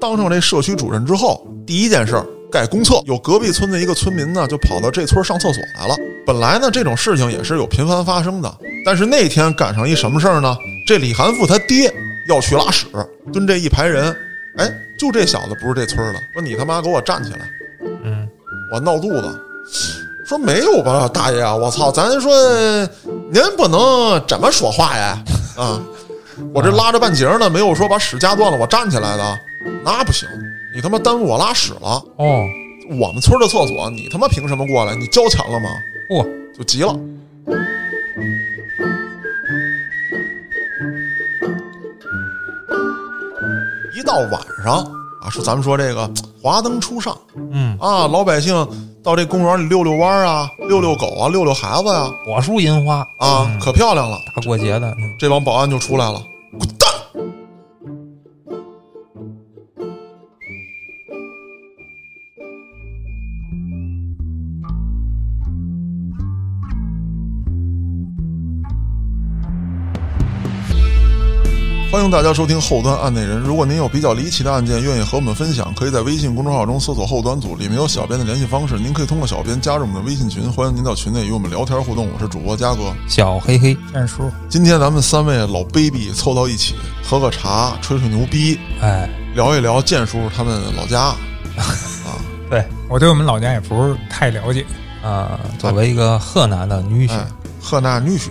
当上这社区主任之后，第一件事儿盖公厕。有隔壁村的一个村民呢，就跑到这村上厕所来了。本来呢，这种事情也是有频繁发生的，但是那天赶上一什么事儿呢？这李含富他爹要去拉屎，蹲这一排人，哎，就这小子不是这村的，说你他妈给我站起来，嗯，我闹肚子。说没有吧，大爷啊，我操，咱说您不能这么说话呀，啊，我这拉着半截呢，没有说把屎夹断了，我站起来的，那不行，你他妈耽误我拉屎了。哦，我们村的厕所，你他妈凭什么过来？你交钱了吗？嚯，就急了。一到晚上啊，说咱们说这个华灯初上，嗯啊，老百姓到这公园里遛遛弯儿啊，遛遛狗啊，遛遛孩子呀，果树银花啊，可漂亮了。大过节的，嗯这帮保安就出来了，滚蛋！欢迎大家收听后端案内人。如果您有比较离奇的案件，愿意和我们分享，可以在微信公众号中搜索“后端组”，里面有小编的联系方式。您可以通过小编加入我们的微信群，欢迎您到群内与我们聊天互动。我是主播嘉哥。小黑黑，战叔，今天咱们三位老 baby 凑到一起，喝个茶，吹吹牛逼，哎，聊一聊建叔他们老家 啊。对我对我们老家也不是太了解，啊，作为一个河南的女婿哎，，河南女婿。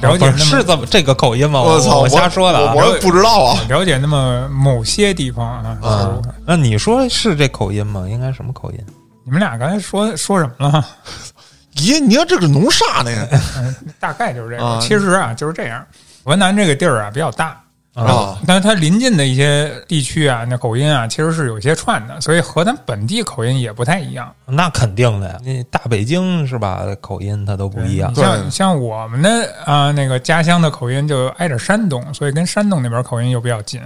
了解是是这么这个口音吗？我操，我瞎说的啊我我也不知道啊。了解那么某些地方啊。啊，那你说是这口音吗？应该什么口音？你们俩刚才说说什么了？咦，你要这个弄啥呢？嗯，大概就是这啊个。其实啊，就是这样。河南这个地儿啊比较大，啊，但是它临近的一些地区啊，那口音啊其实是有些串的，所以和咱本地口音也不太一样。那肯定的呀，那大北京是吧？口音它都不一样你。像像我们的啊、那个家乡的口音就挨着山东，所以跟山东那边口音又比较近。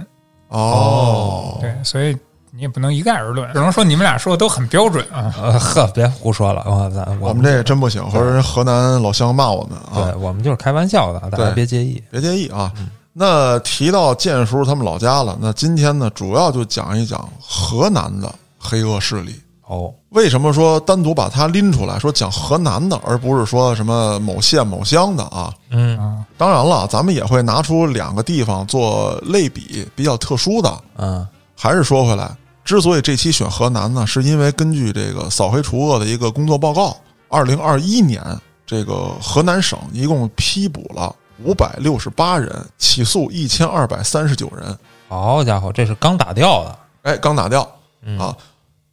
哦，对，所以你也不能一概而论，只能说你们俩说的都很标准啊。呃 呵，别胡说了，我咱我们这真不行，或者人河南老乡骂我们啊对，我们就是开玩笑的，大家别介意。别介意啊。那提到建叔他们老家了，那今天呢，主要就讲一讲河南的黑恶势力。哦，为什么说单独把它拎出来，说讲河南的，而不是说什么某县某乡的啊？嗯啊，当然了，咱们也会拿出两个地方做类比，比较特殊的。嗯还是说回来，之所以这期选河南呢，是因为根据这个扫黑除恶的一个工作报告，二零二一年这个河南省一共批捕了五百六十八人，起诉一千二百三十九人。好家伙，这是刚打掉的。哎，刚打掉嗯啊！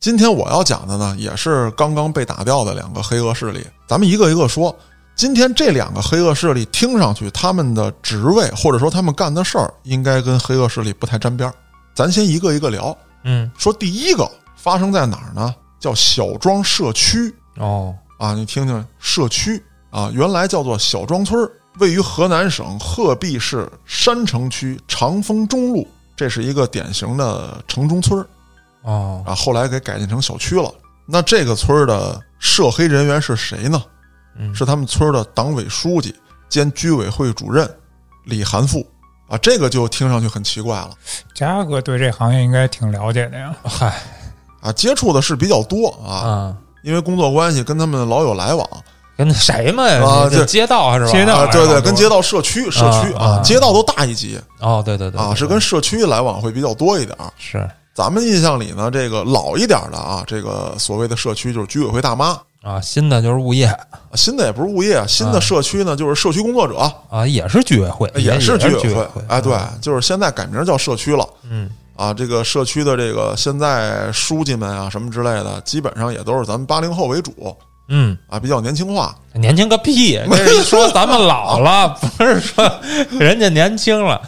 今天我要讲的呢，也是刚刚被打掉的两个黑恶势力，咱们一个一个说。今天这两个黑恶势力听上去他们的职位或者说他们干的事儿，应该跟黑恶势力不太沾边儿。咱先一个一个聊。嗯，说第一个发生在哪儿呢？叫小庄社区哦，啊，你听听，社区啊，原来叫做小庄村儿，位于河南省鹤壁市山城区长丰中路，这是一个典型的城中村儿哦，啊，后来给改建成小区了。那这个村儿的涉黑人员是谁呢？嗯是他们村儿的党委书记兼居委会主任李含富啊，这个就听上去很奇怪了。嘉哥对这行业应该挺了解的呀。嗨啊，接触的是比较多啊，啊，因为工作关系跟他们老有来往跟谁嘛，这啊这街道还是吧？街道啊，对对，跟街道、社区、社区啊啊街道都大一级哦，对对对啊，是跟社区来往会比较多一点儿。是咱们印象里呢，这个老一点的啊，这个所谓的社区就是居委会大妈，啊，新的就是物业新的也不是物业，新的社区呢就是社区工作者，啊，也是居委会，也是居委委会。哎，对，就是现在改名叫社区了。嗯啊，这个社区的这个现在书记们啊什么之类的，基本上也都是咱们八零后为主嗯，啊，比较年轻化。年轻个屁！这是一说咱们老了，不是说人家年轻了。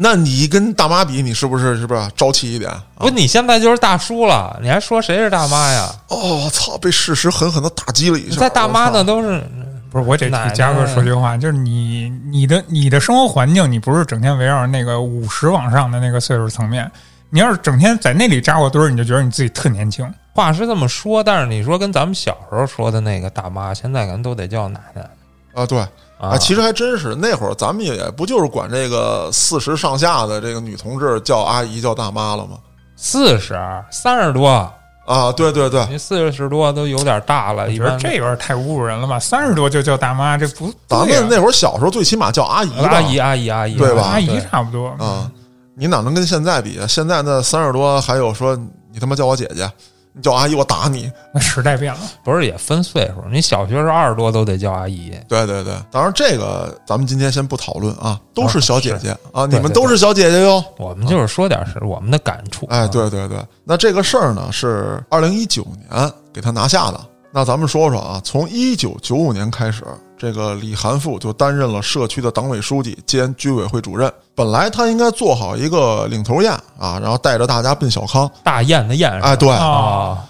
那你跟大妈比，你是不是是不是朝气一点？啊不，你现在就是大叔了，你还说谁是大妈呀？哦，我操！被事实狠狠的打击了一下。在大妈那都是不是，我得奶替嘉哥说句话，就是你你的你的生活环境，你不是整天围绕那个五十往上的那个岁数层面。你要是整天在那里扎过堆儿，你就觉得你自己特年轻。话是这么说，但是你说跟咱们小时候说的那个大妈，现在可能都得叫奶奶啊，对啊。啊，其实还真是那会儿咱们也不就是管这个四十上下的这个女同志叫阿姨叫大妈了吗？四十三十多，啊，对对对，你四十多都有点大了，我觉得这有点太侮辱人了吧？三十多就叫大妈，这不咱们那会儿小时候最起码叫阿姨吧，阿姨阿姨阿姨，对吧阿姨差不多啊，你哪能跟现在比？啊现在那三十多还有说你他妈叫我姐姐，你叫阿姨我打你。那时代变了，不是也分岁数？你小学时候二十多都得叫阿姨，对对对，当然这个咱们今天先不讨论啊，都是小姐姐啊，你们都是小姐姐哟。我们就是说点是我们的感触。哎，对对对，那这个事儿呢是二零一九年给他拿下的。那咱们说说啊，从一九九五年开始，这个李涵富就担任了社区的党委书记兼居委会主任。本来他应该做好一个领头雁啊，然后带着大家奔小康。大雁的雁哎，对，啊，啊，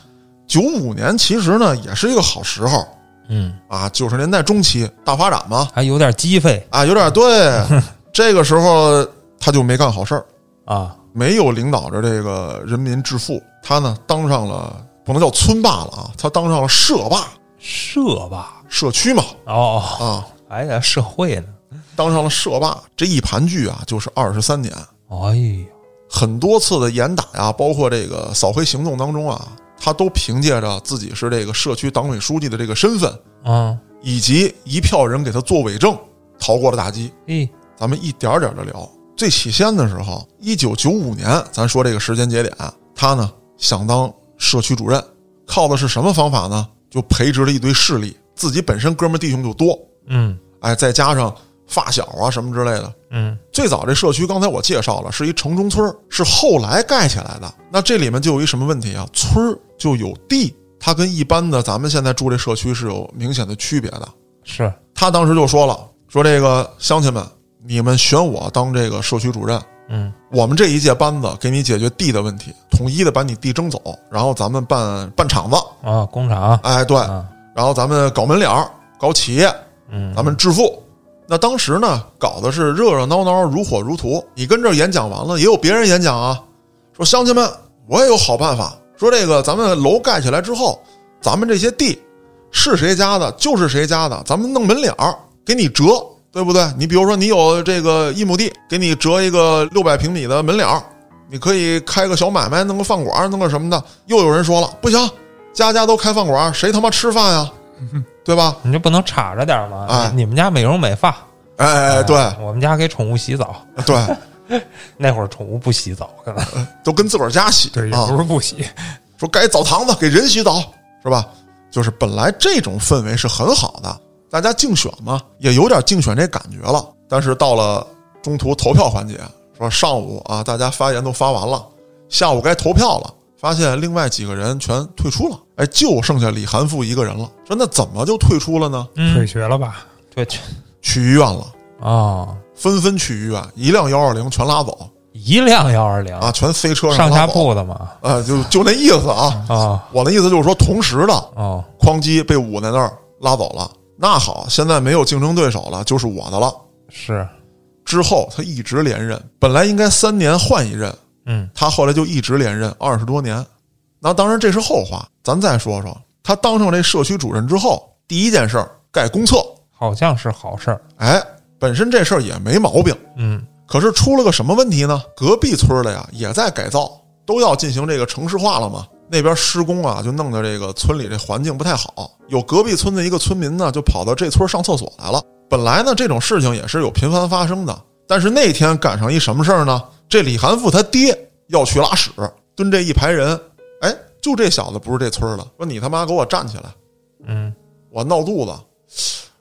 九五年其实呢也是一个好时候。嗯，啊，九十年代中期大发展嘛，还有点机会。啊，有点对。这个时候他就没干好事儿，啊，没有领导着这个人民致富，他呢当上了不能叫村霸了啊，他当上了社霸，社霸？社区嘛。哦，啊，还在社会呢。当上了社霸。这一盘踞啊，就是二十三年，哎呀，很多次的严打呀，包括这个扫黑行动当中啊，他都凭借着自己是这个社区党委书记的这个身份，啊，以及一票人给他做伪证，逃过了打击。哎，咱们一点点的聊。最起先的时候，一九九五年，咱说这个时间节点，他呢想当社区主任，靠的是什么方法呢？就培植了一堆势力，自己本身哥们儿弟兄就多，嗯哎，再加上发小啊什么之类的。嗯，最早这社区刚才我介绍了，是一城中村，是后来盖起来的。那这里面就有一什么问题啊？村儿就有地，它跟一般的咱们现在住这社区是有明显的区别的。是他当时就说了，说这个乡亲们，你们选我当这个社区主任，嗯我们这一届班子给你解决地的问题，统一的把你地征走，然后咱们办办厂子，啊，工厂哎，对，啊，然后咱们搞门脸儿，搞企业，嗯，咱们致富。那当时呢，搞的是热热闹闹，如火如荼。你跟这演讲完了，也有别人演讲啊，说乡亲们，我也有好办法。说这个咱们楼盖起来之后，咱们这些地是谁家的就是谁家的，咱们弄门脸儿给你折，对不对？你比如说你有这个一亩地，给你折一个六百平米的门脸儿，你可以开个小买卖，弄个饭馆，弄个什么的。又有人说了，不行，家家都开饭馆，谁他妈吃饭呀？对吧？你就不能插着点吗？哎你们家美容美发，哎，对我们家给宠物洗澡，对，那会儿宠物不洗澡，可能都跟自个儿家洗对，也啊不。是不洗，说该澡堂子给人洗澡是吧？就是本来这种氛围是很好的，大家竞选嘛，也有点竞选这感觉了。但是到了中途投票环节，说上午啊，大家发言都发完了，下午该投票了，发现另外几个人全退出了，哎，就剩下李涵富一个人了。说那怎么就退出了呢？退嗯，学了吧？对去去医院了，啊，纷纷去医院，一辆幺二零全拉走一辆幺二零啊，全飞车上下铺的嘛，呃，就就那意思啊。啊我的意思就是说，同时的啊，哐叽被捂在那儿拉走了。那好，现在没有竞争对手了，就是我的了。是，之后他一直连任，本来应该三年换一任，嗯他后来就一直连任二十多年。那当然这是后话，咱再说说他当上这社区主任之后，第一件事儿盖公厕。好像是好事儿，哎，本身这事儿也没毛病，嗯可是出了个什么问题呢？隔壁村的呀也在改造，都要进行这个城市化了嘛。那边施工啊，就弄得这个村里这环境不太好。有隔壁村的一个村民呢，就跑到这村上厕所来了。本来呢，这种事情也是有频繁发生的，但是那天赶上一什么事儿呢？这李含富他爹要去拉屎，蹲这一排人，哎，就这小子不是这村的，说你他妈给我站起来，嗯我闹肚子。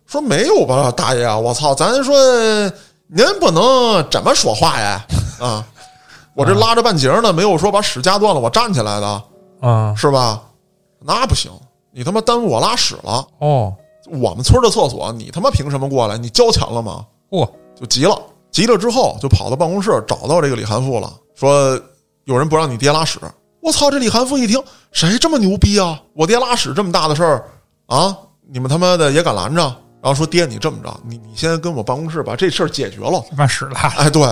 说没有吧，大爷啊，我操，咱说您不能怎么说话呀啊！我这拉着半截呢，没有说把屎夹断了，我站起来的，啊是吧？那不行，你他妈耽误我拉屎了。哦，我们村的厕所，你他妈凭什么过来？你交钱了吗？嚯，就急了，急了之后就跑到办公室找到这个李涵富了，说有人不让你爹拉屎。我操！这李涵富一听，谁这么牛逼啊？我爹拉屎这么大的事儿啊，你们他妈的也敢拦着？然后说爹，你这么着，你你先跟我办公室把这事儿解决了。把屎拉了，哎，对，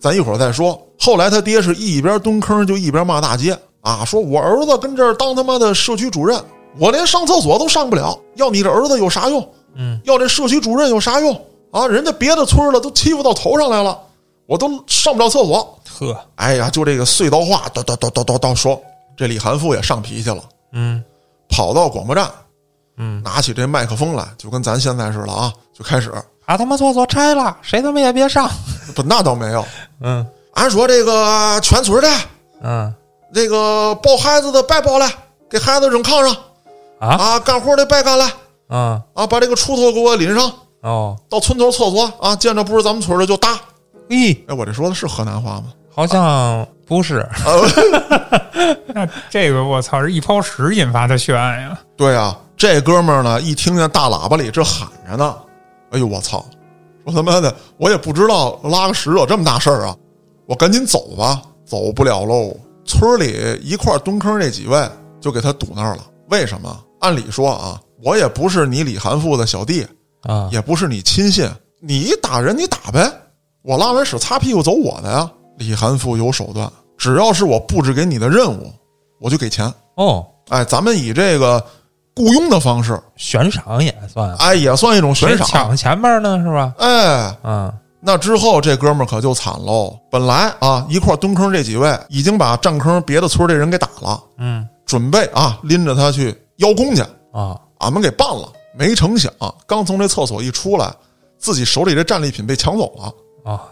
咱一会儿再说。后来他爹是一边蹲坑就一边骂大街啊，说我儿子跟这儿当他妈的社区主任，我连上厕所都上不了，要你这儿子有啥用？嗯，要这社区主任有啥用啊？人家别的村儿的都欺负到头上来了，我都上不了厕所。呵，哎呀，就这个碎刀话，叨叨叨叨叨叨说，这李涵富也上脾气了，嗯跑到广播站，嗯，拿起这麦克风来，就跟咱现在似的啊，就开始。啊他妈厕所拆了，谁他妈也别上。不，那倒没有。嗯俺说这个全村的嗯这个抱孩子的别抱了，给孩子扔炕上啊啊，干活的别干了嗯啊，把这个锄头给我拎上，哦，到村头厕所啊，见着不是咱们村的就打。咦，哎，我这说的是河南话吗？好像不是。那这个我操是一泡屎引发的血案呀！对啊，这哥们儿呢，一听见大喇叭里这喊着呢，哎呦我操！说他妈的，我也不知道拉个屎有这么大事儿啊！我赶紧走吧，走不了喽。村里一块蹲坑那几位就给他堵那儿了。为什么？按理说啊，我也不是你李涵富的小弟，啊，也不是你亲信，你打人你打呗，我拉完屎擦屁股走我的呀。李涵富有手段，只要是我布置给你的任务，我就给钱。哦，哎，咱们以这个雇佣的方式，悬赏也算，哎，也算一种悬赏。抢前面呢是吧？哎，嗯那之后这哥们儿可就惨喽。本来啊，一块蹲坑这几位已经把占坑别的村这人给打了，嗯准备啊拎着他去邀功去，啊，俺们给办了。没成想，刚从这厕所一出来，自己手里这战利品被抢走了。啊，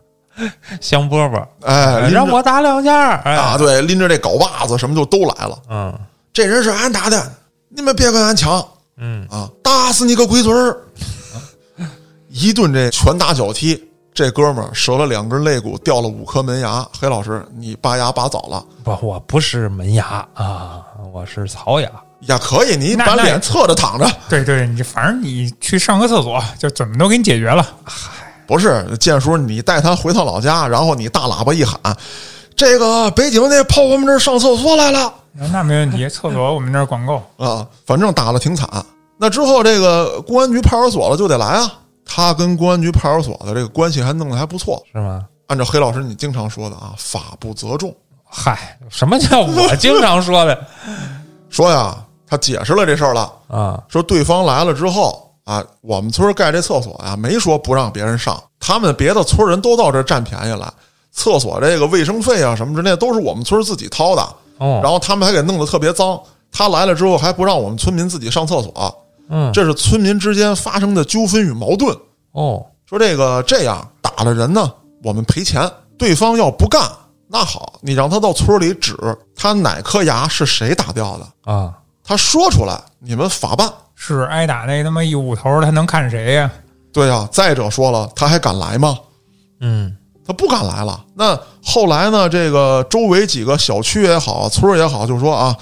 香饽饽，哎，让我打两下。哎啊，，对，拎着这镐把子什么就都来了。嗯这人是俺打的，你们别跟俺抢嗯，啊！打死你个龟孙儿！一顿这拳打脚踢，这哥们儿折了两根肋骨，掉了五颗门牙。黑老师，你拔牙拔早了不，我不是门牙啊，我是槽牙。也可以，你把脸侧着躺着。对对，你反正你去上个厕所，就怎么都给你解决了。不是，建叔，你带他回趟老家，然后你大喇叭一喊，这个北京的跑我们这儿上厕所来了。那没问题，厕所我们这儿管够。啊，反正打的挺惨。那之后，这个公安局派出所了就得来啊。他跟公安局派出所的这个关系还弄得还不错。是吗？按照黑老师你经常说的啊，法不责众。嗨，什么叫我经常说的说呀，他解释了这事儿了，啊？说对方来了之后啊，我们村盖这厕所啊，没说不让别人上，他们别的村人都到这占便宜了。厕所这个卫生费啊什么之类都是我们村自己掏的，哦，然后他们还给弄得特别脏。他来了之后还不让我们村民自己上厕所，嗯，这是村民之间发生的纠纷与矛盾。哦，说这个这样打了人呢，我们赔钱。对方要不干，那好，你让他到村里指他哪颗牙是谁打掉的，啊，他说出来，你们法办。是挨打那他妈一捂头，他能看谁呀？对呀、再者说了，他还敢来吗？嗯他不敢来了。那后来呢？这个周围几个小区也好，村儿也好，就说啊，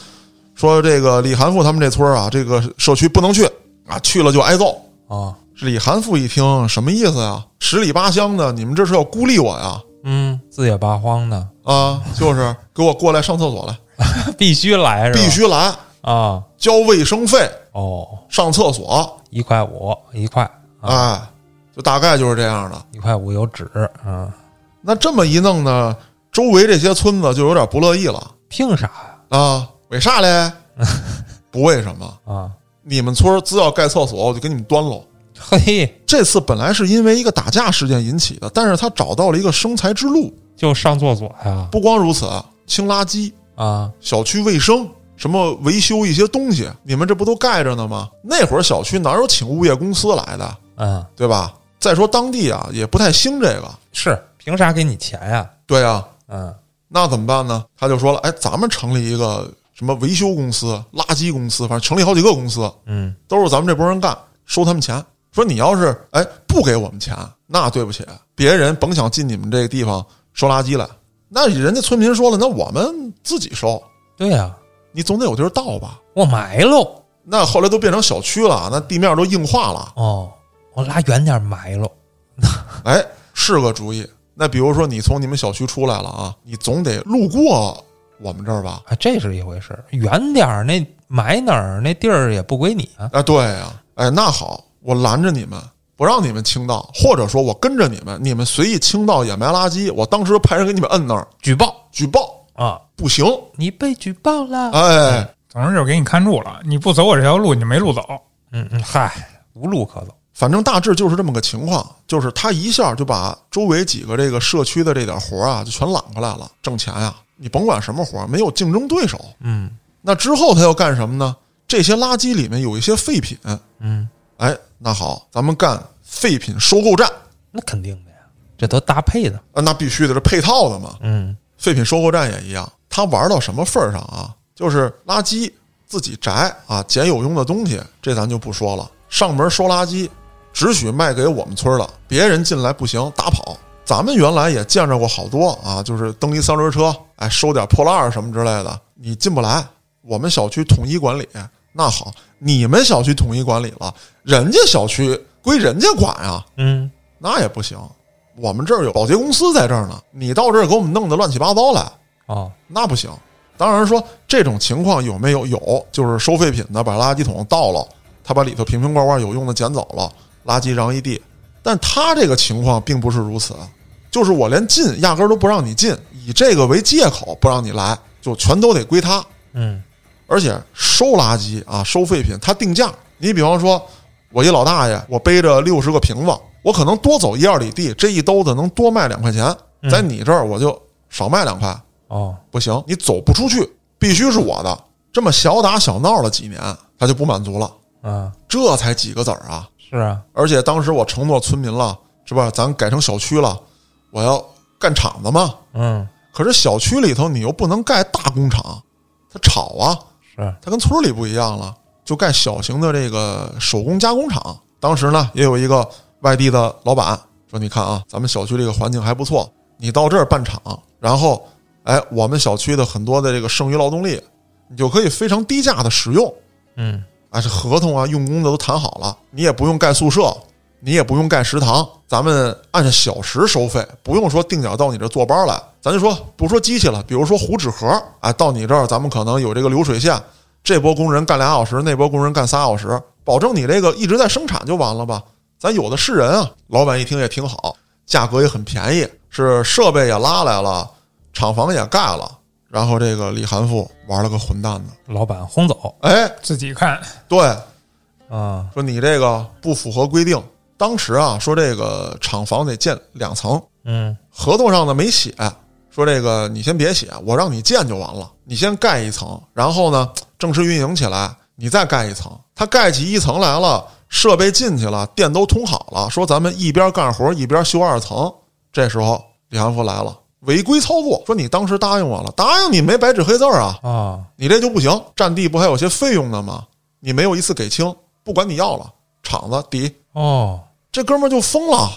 说这个李含富他们这村儿啊，这个社区不能去啊，去了就挨揍。啊，李含富一听，什么意思呀？十里八乡的，你们这是要孤立我呀？嗯，四野八荒的，啊，就是给我过来上厕所来，必须来是吧？必须来，啊！交卫生费，哦，上厕所，一块五，一块啊，哎，就大概就是这样的。一块五有纸啊，那这么一弄呢，周围这些村子就有点不乐意了凭啥呀？啊？为啥嘞？不为什么，啊，你们村儿只要盖厕所，我就给你们端喽。嘿，这次本来是因为一个打架事件引起的，但是他找到了一个生财之路。就上厕所呀？不光如此，清垃圾、啊，小区卫生，什么维修一些东西，你们这不都盖着呢吗？那会儿小区哪有请物业公司来的，嗯，对吧？再说当地啊，也不太兴这个。是，凭啥给你钱呀？对呀、嗯，那怎么办呢？他就说了，哎，咱们成立一个什么维修公司、垃圾公司，反正成立好几个公司，嗯，都是咱们这波人干，收他们钱。说你要是哎不给我们钱，那对不起，别人甭想进你们这个地方收垃圾来。那人家村民说了，那我们自己收，对呀，你总得有地儿倒吧？我埋喽。那后来都变成小区了，那地面都硬化了，哦，我拉远点埋喽。哎，是个主意。那比如说你从你们小区出来了啊，你总得路过我们这儿吧？啊，这是一回事儿，远点儿那埋哪儿那地儿也不归你啊。啊，对呀、哎，那好，我拦着你们，不让你们倾倒，或者说我跟着你们，你们随意倾倒掩埋垃圾，我当时派人给你们摁那儿举报举报，啊，不行，你被举报了。哎，总之就是给你看住了，你不走我这条路，你就没路走。嗯嗯，嗨，无路可走。反正大致就是这么个情况，就是他一下就把周围几个这个社区的这点活啊，就全揽过来了，挣钱呀。你甭管什么活，没有竞争对手。嗯那之后他要干什么呢？这些垃圾里面有一些废品，嗯，哎，那好，咱们干废品收购站那肯定的呀，这都搭配的。啊，那必须的，是配套的嘛。嗯废品收购站也一样，他玩到什么份儿上啊？就是垃圾自己摘啊，捡有用的东西，这咱就不说了。上门收垃圾，只许卖给我们村的，别人进来不行，打跑。咱们原来也见着过好多啊，就是蹬一三轮车，哎，收点破烂儿什么之类的，你进不来。我们小区统一管理，那好，你们小区统一管理了，人家小区归人家管啊，嗯，那也不行。我们这儿有保洁公司在这儿呢，你到这儿给我们弄得乱七八糟来，啊，那不行。当然说这种情况有没有？有，就是收废品的把垃圾桶倒了，他把里头瓶瓶罐罐有用的捡走了，垃圾扔一地。但他这个情况并不是如此，就是我连进压根儿都不让你进，以这个为借口不让你来，就全都得归他。嗯而且收垃圾啊，收废品，他定价。你比方说，我一老大爷，我背着六十个瓶子，我可能多走一二里地，这一兜子能多卖两块钱，在你这儿我就少卖两块，哦，不行，你走不出去，必须是我的。这么小打小闹了几年，他就不满足了，嗯，这才几个子儿啊！是啊，而且当时我承诺村民了，是吧？咱改成小区了，我要干厂子嘛。嗯，可是小区里头你又不能盖大工厂，它吵啊。是，它跟村里不一样了，就盖小型的这个手工加工厂。当时呢，也有一个外地的老板说：“你看啊，咱们小区这个环境还不错，你到这儿办厂，然后，哎，我们小区的很多的这个剩余劳动力，你就可以非常低价的使用。嗯啊，这合同啊、用工的都谈好了，你也不用盖宿舍，你也不用盖食堂，咱们按小时收费，不用说定点到你这坐班来。咱就说不说机器了，比如说糊纸盒，哎，到你这儿咱们可能有这个流水线，这波工人干俩小时，那波工人干仨小时，保证你这个一直在生产就完了吧？咱有的是人啊。老板一听也挺好，价格也很便宜，是设备也拉来了，厂房也盖了。然后这个李涵富玩了个混蛋的，老板轰走哎，自己看，对，啊，说你这个不符合规定。当时啊，说这个厂房得建两层，嗯合同上呢没写，说这个你先别写，我让你建就完了。你先盖一层，然后呢正式运营起来，你再盖一层。他盖起一层来了，设备进去了，电都通好了，说咱们一边干活一边修二层。这时候李汉福来了，违规操作，说你当时答应我了，答应你没白纸黑字儿啊，啊，你这就不行，占地不还有些费用呢吗？你没有一次给清，不管你要了，厂子抵。哦，这哥们儿就疯了，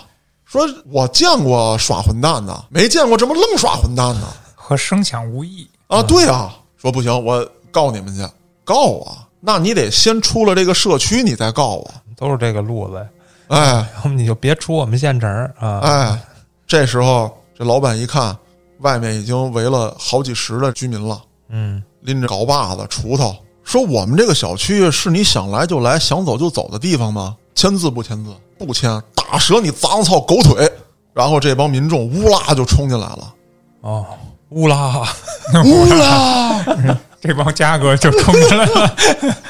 说我见过耍混蛋的，没见过这么愣耍混蛋的和声抢无异。啊！对啊，说不行，我告你们去，告我，那你得先出了这个社区，你再告我。都是这个路子，哎要么你就别出我们县城啊。哎，这时候这老板一看，外面已经围了好几十的居民了，嗯拎着镐把子、锄头，说我们这个小区是你想来就来、想走就走的地方吗？签字不签字？不签，打折你脏操狗腿！然后这帮民众乌拉就冲进来了，哦，乌拉，乌拉，这帮家哥就冲进来了，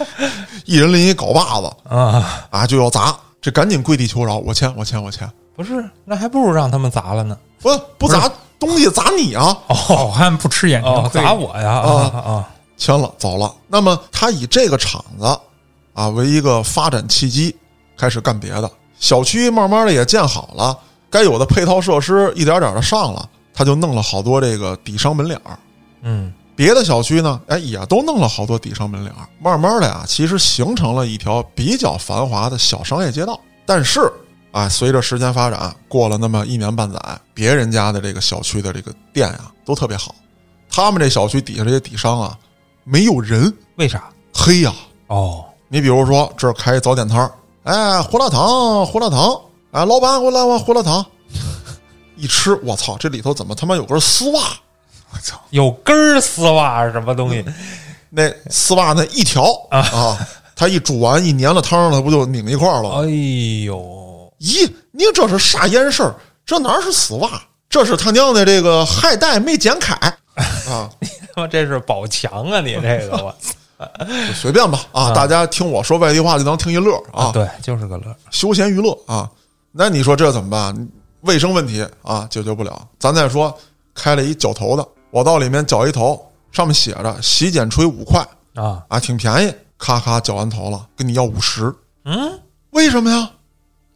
一人拎一镐把子啊，啊，就要砸，这赶紧跪地求饶，我签，我签，我签，不是，那还不如让他们砸了呢。不不砸东西砸你啊！好汉不吃眼睛。砸我呀！啊啊，签了，走了。那么他以这个厂子啊为一个发展契机，开始干别的。小区慢慢的也建好了，该有的配套设施一点点的上了，他就弄了好多这个底商门脸儿。嗯别的小区呢，哎，也都弄了好多底商门脸儿。慢慢的呀，其实形成了一条比较繁华的小商业街道。但是啊，随着时间发展，过了那么一年半载，别人家的这个小区的这个店啊都特别好，他们这小区底下这些底商啊没有人，为啥？黑呀。哦，你比如说这儿开早点摊儿，哎，胡辣汤，胡辣汤，哎，老板给我来碗胡辣汤。一吃，我操，这里头怎么他妈有根丝袜？我操！有根儿丝袜是什么东西？那丝袜那一条啊，它一煮完一粘了汤上，它不就拧一块儿了吗？哎呦，咦，你这是啥眼事儿？这哪是丝袜？这是他娘的这个海带没剪开啊！你他妈这是宝强啊！你这个我，就随便吧啊！大家听我说外地话就当听一乐啊，对，就是个乐。休闲娱乐啊。那你说这怎么办？卫生问题啊，解决不了。咱再说开了一绞头的，我到里面绞一头，上面写着洗剪吹五块啊，啊，挺便宜。咔咔绞完头了，跟你要五十。嗯，为什么呀？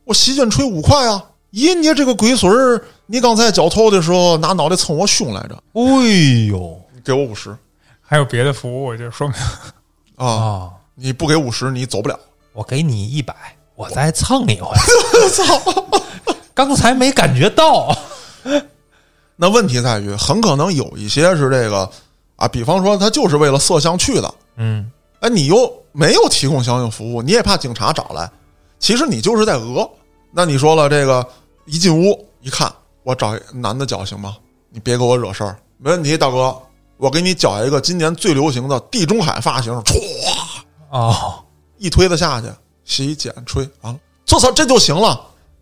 我洗剪吹五块啊！咦，你这个龟孙儿，你刚才绞头的时候拿脑袋蹭我胸来着？哎呦，你给我五十还有别的服务，就说明啊！啊！你不给五十，你走不了。我给你一百，我再蹭你回来。操！刚才没感觉到。那问题在于，很可能有一些是这个啊，比方说他就是为了色相去的，嗯，哎，你又没有提供相应服务，你也怕警察找来，其实你就是在讹。那你说了，这个一进屋一看，我找男的脚行吗？你别给我惹事儿，没问题，大哥，我给你绞一个今年最流行的地中海发型，歘，哦，一推子下去，洗剪吹完了，这操这就行了。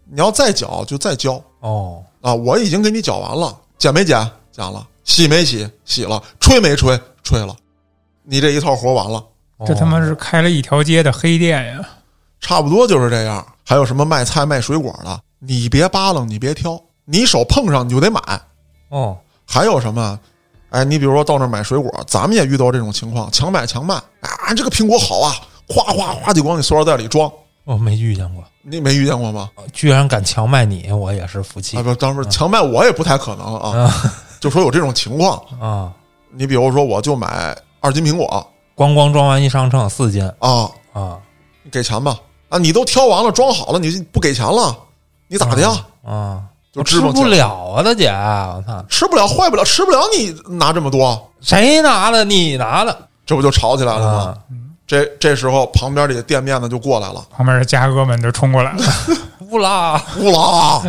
你要再绞就再交哦，啊！我已经给你绞完了，剪没剪？剪了，洗没洗？洗了，吹没吹？吹了。你这一套活完了，这他妈是开了一条街的黑店呀！差不多就是这样。还有什么卖菜卖水果的，你别扒楞，你别挑，你手碰上你就得买。哦，还有什么？哎，你比如说到那儿买水果，咱们也遇到这种情况，强买强卖啊！这个苹果好啊，哗哗哗就往你塑料袋里装。我没遇见过，你没遇见过吗？居然敢强卖你，我也是服气啊，不，当时强卖我也不太可能啊。就说有这种情况，啊！你比如说，我就买二斤苹果咣咣装完一上秤四斤啊，啊你给钱吧啊！你都挑完了装好了，你不给钱了，你咋的呀？啊！就吃不了啊，大姐，我操！吃不了坏不了，吃不了你拿这么多，谁拿的？你拿的这不就吵起来了吗？啊？这这时候旁边这个店面的就过来了，旁边的家哥们就冲过来了，乌拉乌拉，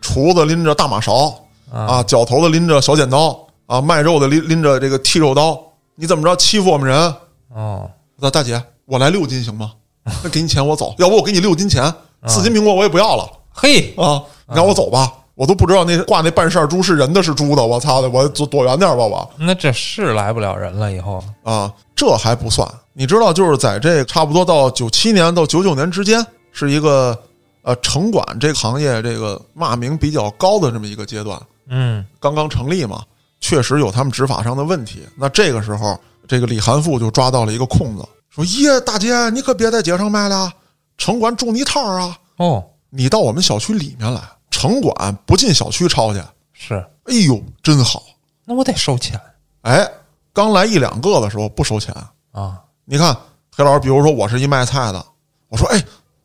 厨子拎着大马勺啊，脚头的拎着小剪刀啊，卖肉的拎拎着这个剔肉刀，你怎么着欺负我们人？哦，那大姐，我来六斤行吗？那给你钱我走，要不我给你六斤钱，四斤苹果我也不要了嘿，啊！你让我走吧，我都不知道那挂那半扇猪是人的是猪的，我操的，我躲躲远点吧我那这是来不了人了，以后啊！这还不算，你知道，就是在这差不多到九七年到九九年之间，是一个呃城管这个行业这个骂名比较高的这么一个阶段，嗯刚刚成立嘛，确实有他们执法上的问题。那这个时候，这个李涵富就抓到了一个空子，说：“耶，大姐，你可别在街上卖了，城管住你套儿啊！哦你到我们小区里面来，城管不进小区抄去。是，哎呦，真好！那我得收钱哎，刚来一两个的时候不收钱。啊你看，黑老师，比如说我是一卖菜的，我说：哎，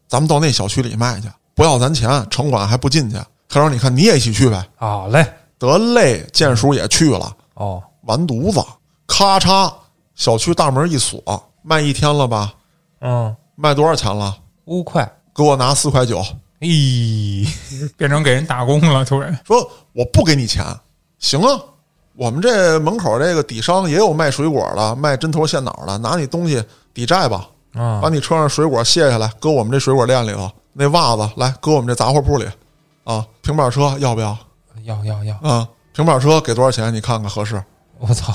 咱们到那小区里卖去，不要咱钱，城管还不进去。黑老师，你看你也一起去呗？好嘞得嘞，建叔也去了。”哦完犊子，咔嚓，小区大门一锁，卖一天了吧？嗯卖多少钱了？五块给我拿四块九，咦 变成给人打工了。突然，说我不给你钱，行啊。我们这门口这个底商也有卖水果的，卖针头线脑的，拿你东西抵债吧，啊把你车上水果卸下来，搁我们这水果店里头。那袜子来搁我们这杂货铺里，啊，平板车要不要？要要要啊，平板车给多少钱？你看看合适我操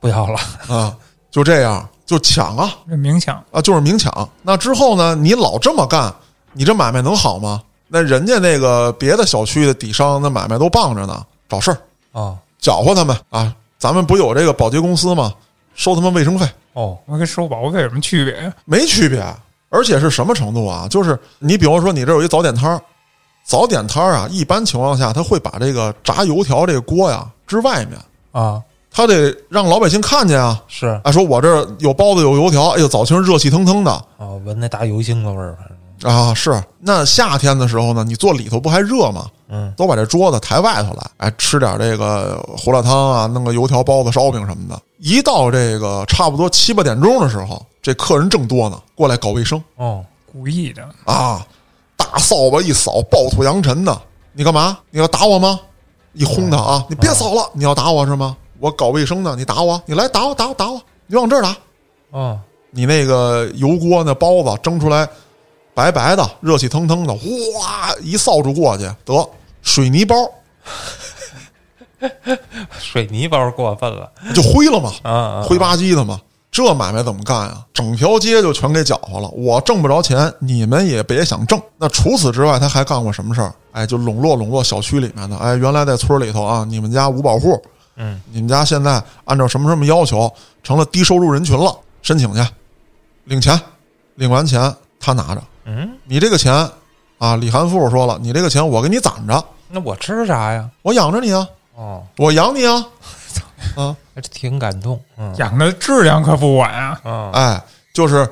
不要了啊？就这样，就抢啊！这明抢，啊，就是明抢。那之后呢，你老这么干，你这买卖能好吗？那人家那个别的小区的底商，那买卖都棒着呢，找事儿哦搅和他们啊。咱们不有这个保洁公司吗？收他们卫生费哦那跟收保护费有什么区别呀？没区别，而且是什么程度啊？就是你比方说你这有一早点摊儿，早点摊儿啊，一般情况下他会把这个炸油条这个锅呀支外面，啊他得让老百姓看见啊。是啊，说我这儿有包子有油条，哎呦，早清热气腾腾的，啊闻那大油腥子味儿，反正啊，是那夏天的时候呢，你坐里头不还热吗？嗯都把这桌子抬外头来，哎，吃点这个胡辣汤啊，弄个油条、包子、烧饼什么的。一到这个差不多七八点钟的时候，这客人正多呢，过来搞卫生哦故意的，啊，大扫把一扫，暴土扬尘的。你干嘛？你要打我吗？一轰他啊！你别扫了，你要打我是吗？我搞卫生呢，你打我，你来打我，打我，打我，你往这儿打。哦你那个油锅那包子蒸出来，白白的，热气腾腾的，哗一扫帚过去，得水泥包 水泥包过分了就灰了嘛，啊啊灰吧唧的嘛。这买卖怎么干呀？整条街就全给搅和了。我挣不着钱，你们也别想挣。那除此之外，他还干过什么事儿？哎，就笼络笼络小区里面的。哎，原来在村里头啊，你们家五保户，嗯，你们家现在按照什么什么要求，成了低收入人群了，申请去，领钱，领完钱他拿着。嗯，你这个钱啊，李涵富说了，你这个钱我给你攒着，那我吃啥呀？我养着你啊，哦，我养你啊，啊，还挺感动。嗯养的质量可不管啊！啊，哎，就是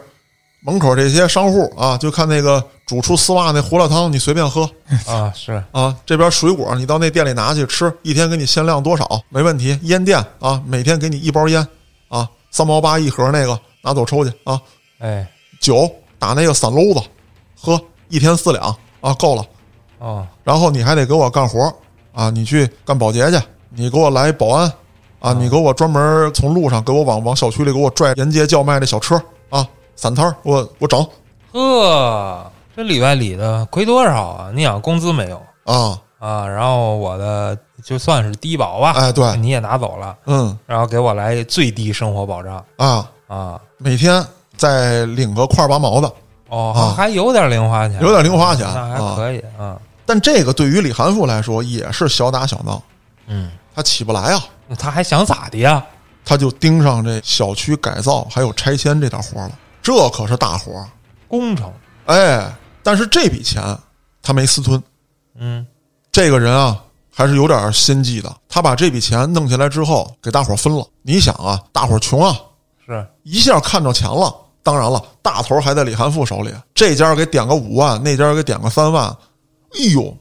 门口这些商户啊，就看那个煮出丝袜那胡辣汤，你随便喝啊是，啊。这边水果你到那店里拿去吃，一天给你限量多少没问题。烟店啊，每天给你一包烟啊，三毛八一盒那个，拿走抽去啊。哎酒打那个散篓子喝，一天四两啊，够了。啊然后你还得给我干活啊，你去干保洁去，你给我来保安啊，你给我专门从路上给我往往小区里给我拽沿街叫卖的小车啊，散摊儿，我我整呵，这里外里的亏多少啊？你想工资没有啊，啊？然后我的就算是低保吧，哎对，你也拿走了，嗯然后给我来最低生活保障啊，啊。每天再领个块八毛的，哦，啊还有点零花钱，有点零花钱那还可以啊。但这个对于李涵富来说也是小打小闹，嗯，他起不来啊，他还想咋的呀？他就盯上这小区改造还有拆迁这点活了，这可是大活，工程，哎，但是这笔钱他没私吞。嗯这个人啊，还是有点心计的。他把这笔钱弄下来之后，给大伙分了。你想啊，大伙穷啊，是，一下看着钱了。当然了，大头还在李涵富手里。这家给点个五万，那家给点个三万。哎呦，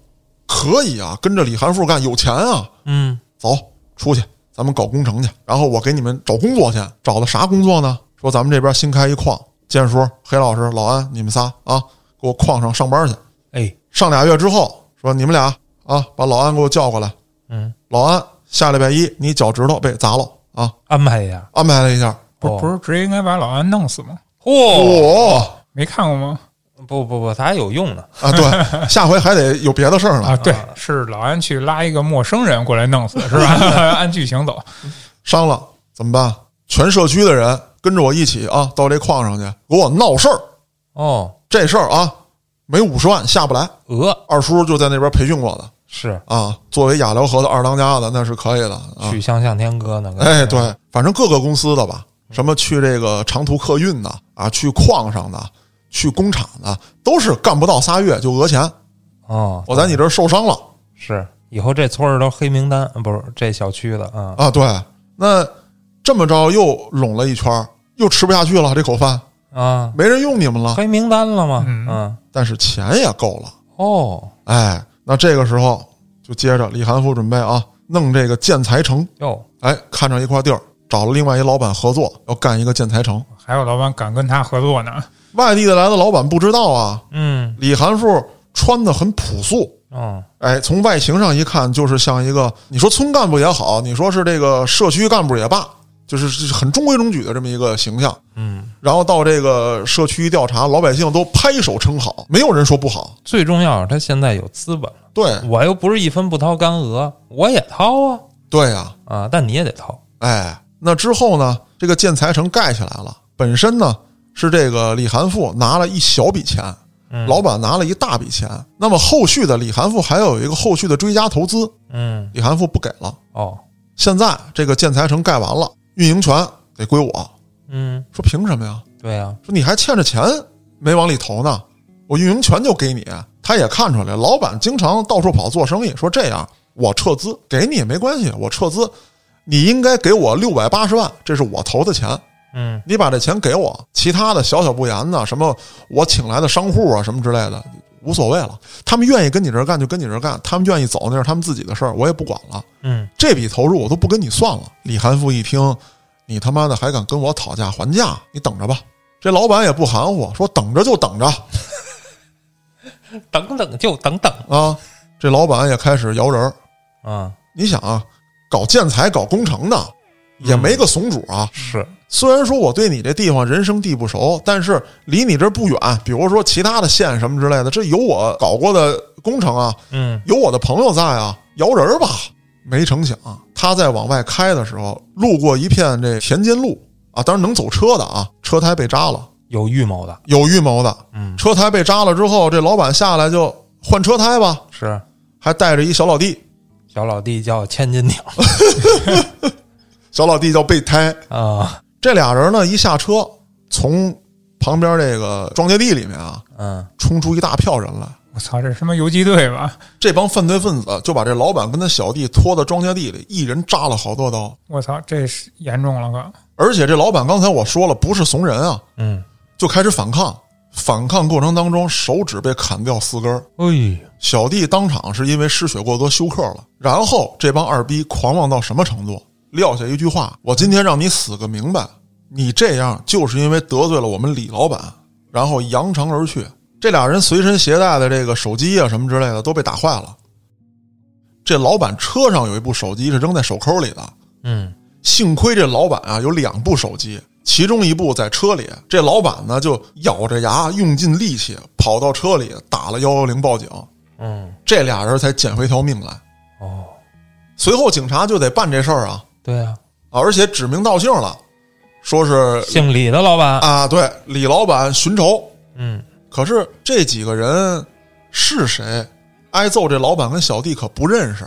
可以啊，跟着李涵富干，有钱啊！嗯走出去，咱们搞工程去。然后我给你们找工作去，找的啥工作呢？说咱们这边新开一矿，建叔、黑老师、老安，你们仨啊，给我矿上上班去。哎上俩月之后，说你们俩啊，把老安给我叫过来。嗯，老安，下礼拜一你脚趾头被砸了啊！安排一下。安排了一下。哦不不是直接应该把老安弄死吗？嚯、哦没看过吗？不不不，它还有用呢。啊，对，下回还得有别的事儿呢。啊，对，是老安去拉一个陌生人过来弄死，是吧？按剧情走，伤了怎么办？全社区的人跟着我一起啊，到这矿上去给我闹事儿。哦，这事儿啊，没五十万下不来。鹅二叔就在那边培训过的是啊，作为雅辽河的二当家的那是可以的啊。去向向天歌那个。哎，对，反正各个公司的吧，什么去这个长途客运的啊，去矿上的，去工厂的，都是干不到仨月就讹钱。哦，我在你这儿受伤了。是以后这村儿都黑名单，不是这小区的啊。啊，对，那这么着又拢了一圈儿，又吃不下去了，这口饭。啊，没人用你们了，黑名单了吗？嗯。嗯，但是钱也够了。哦。哎，那这个时候就接着李含富准备啊，弄这个建材城。哟，哎，看上一块地儿，找了另外一老板合作，要干一个建材城。还有老板敢跟他合作呢。外地的来的老板不知道啊，嗯李含富穿的很朴素，嗯哎，从外形上一看，就是像一个你说村干部也好，你说是这个社区干部也罢，就是是很中规中矩的这么一个形象。嗯，然后到这个社区一调查，老百姓都拍手称好，没有人说不好。最重要是他现在有资本了，对我又不是一分不掏干额，我也掏啊对呀、啊，但你也得掏。哎，那之后呢，这个建材城盖起来了，本身呢是这个李涵富拿了一小笔钱，嗯老板拿了一大笔钱。那么后续的李涵富还要有一个后续的追加投资，嗯李涵富不给了。哦现在这个建材城盖完了，运营权得归我。嗯，说凭什么呀？对呀、说你还欠着钱没往里投呢，我运营权就给你。他也看出来，老板经常到处跑做生意。说这样，我撤资给你也没关系，我撤资，你应该给我六百八十万，这是我投的钱。嗯你把这钱给我，其他的小小不言的，什么我请来的商户啊，什么之类的，无所谓了。他们愿意跟你这儿干就跟你这儿干，他们愿意走那是他们自己的事儿，我也不管了。嗯，这笔投入我都不跟你算了。李涵富一听，你他妈的还敢跟我讨价还价？你等着吧。这老板也不含糊，说等着就等着 等等就等等啊。这老板也开始摇人儿。啊，你想啊，搞建材、搞工程的，也没个怂主啊。是虽然说我对你这地方人生地不熟，但是离你这不远，比如说其他的县什么之类的，这有我搞过的工程啊，嗯有我的朋友在啊，摇人儿吧。没成想，他在往外开的时候，路过一片这田间路，啊，当然能走车的啊，车胎被扎了，有预谋的，有预谋的。嗯，车胎被扎了之后，这老板下来就换车胎吧，是还带着一小老弟，小老弟叫千斤顶 小老弟叫备胎。啊，这俩人呢，一下车，从旁边这个庄稼地里面啊，嗯，冲出一大票人来。我操，这是什么游击队吧？这帮犯罪分子就把这老板跟他小弟拖到庄稼地里，一人扎了好多刀。我操，这是严重了哥。而且这老板刚才我说了，不是怂人啊，嗯，就开始反抗。反抗过程当中，手指被砍掉四根儿，哎，小弟当场是因为失血过多休克了。然后这帮二逼狂妄到什么程度？撂下一句话：“我今天让你死个明白，你这样就是因为得罪了我们李老板。”然后扬长而去。这俩人随身携带的这个手机啊什么之类的都被打坏了。这老板车上有一部手机是扔在手抠里的，嗯，幸亏这老板啊有两部手机，其中一部在车里。这老板呢就咬着牙，用尽力气跑到车里打了幺幺零报警，嗯，这俩人才捡回条命来。哦，随后警察就得办这事儿啊对啊，啊，而且指名道姓了，说是姓李的老板，啊，对李老板寻仇。嗯，可是这几个人是谁？挨揍这老板跟小弟可不认识，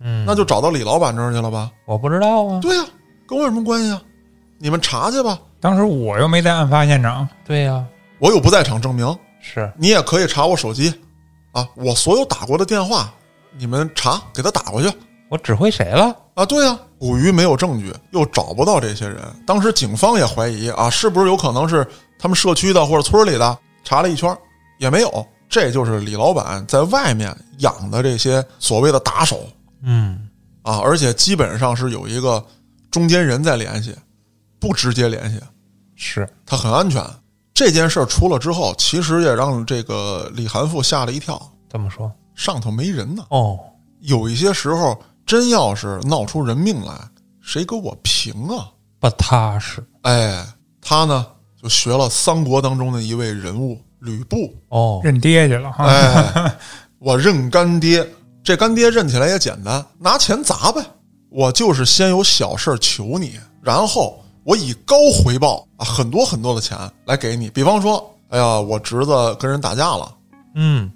嗯，那就找到李老板这儿去了吧？我不知道啊，对呀、跟我有什么关系啊？你们查去吧，当时我又没在案发现场，对呀、我有不在场证明。是，你也可以查我手机，啊，我所有打过的电话，你们查给他打过去我指挥谁了？啊。对呀、捕鱼没有证据，又找不到这些人。当时警方也怀疑啊，是不是有可能是他们社区的或者村里的？查了一圈也没有，这就是李老板在外面养的这些所谓的打手嗯，啊，而且基本上是有一个中间人在联系，不直接联系，是，他很安全。这件事儿出了之后，其实也让这个李含富吓了一跳，怎么说，上头没人呢。哦，有一些时候，真要是闹出人命来，谁给我平啊？不踏实，哎，他呢就学了三国当中的一位人物吕布，哦，认爹去了哈。哎，我认干爹，这干爹认起来也简单，拿钱砸呗。我就是先有小事儿求你，然后我以高回报啊，很多很多的钱来给你。比方说，哎呀，我侄子跟人打架了，嗯，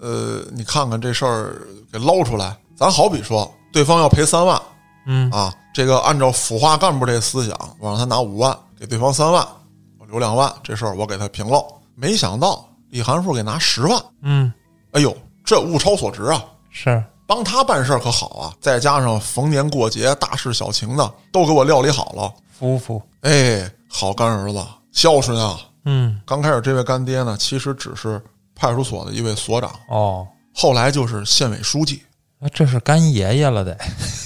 呃，你看看这事儿给捞出来。咱好比说，对方要赔三万，嗯，啊，这个按照腐化干部这思想，我让他拿五万，给对方三万，我留两万，这事儿我给他平了。没想到李含富给拿十万，嗯，哎呦，这物超所值啊！是，帮他办事儿可好啊，再加上逢年过节、大事小情的都给我料理好了。夫妇，哎，好干儿子，孝顺啊！嗯，刚开始这位干爹呢，其实只是派出所的一位所长，哦，后来就是县委书记。那这是干爷爷了得，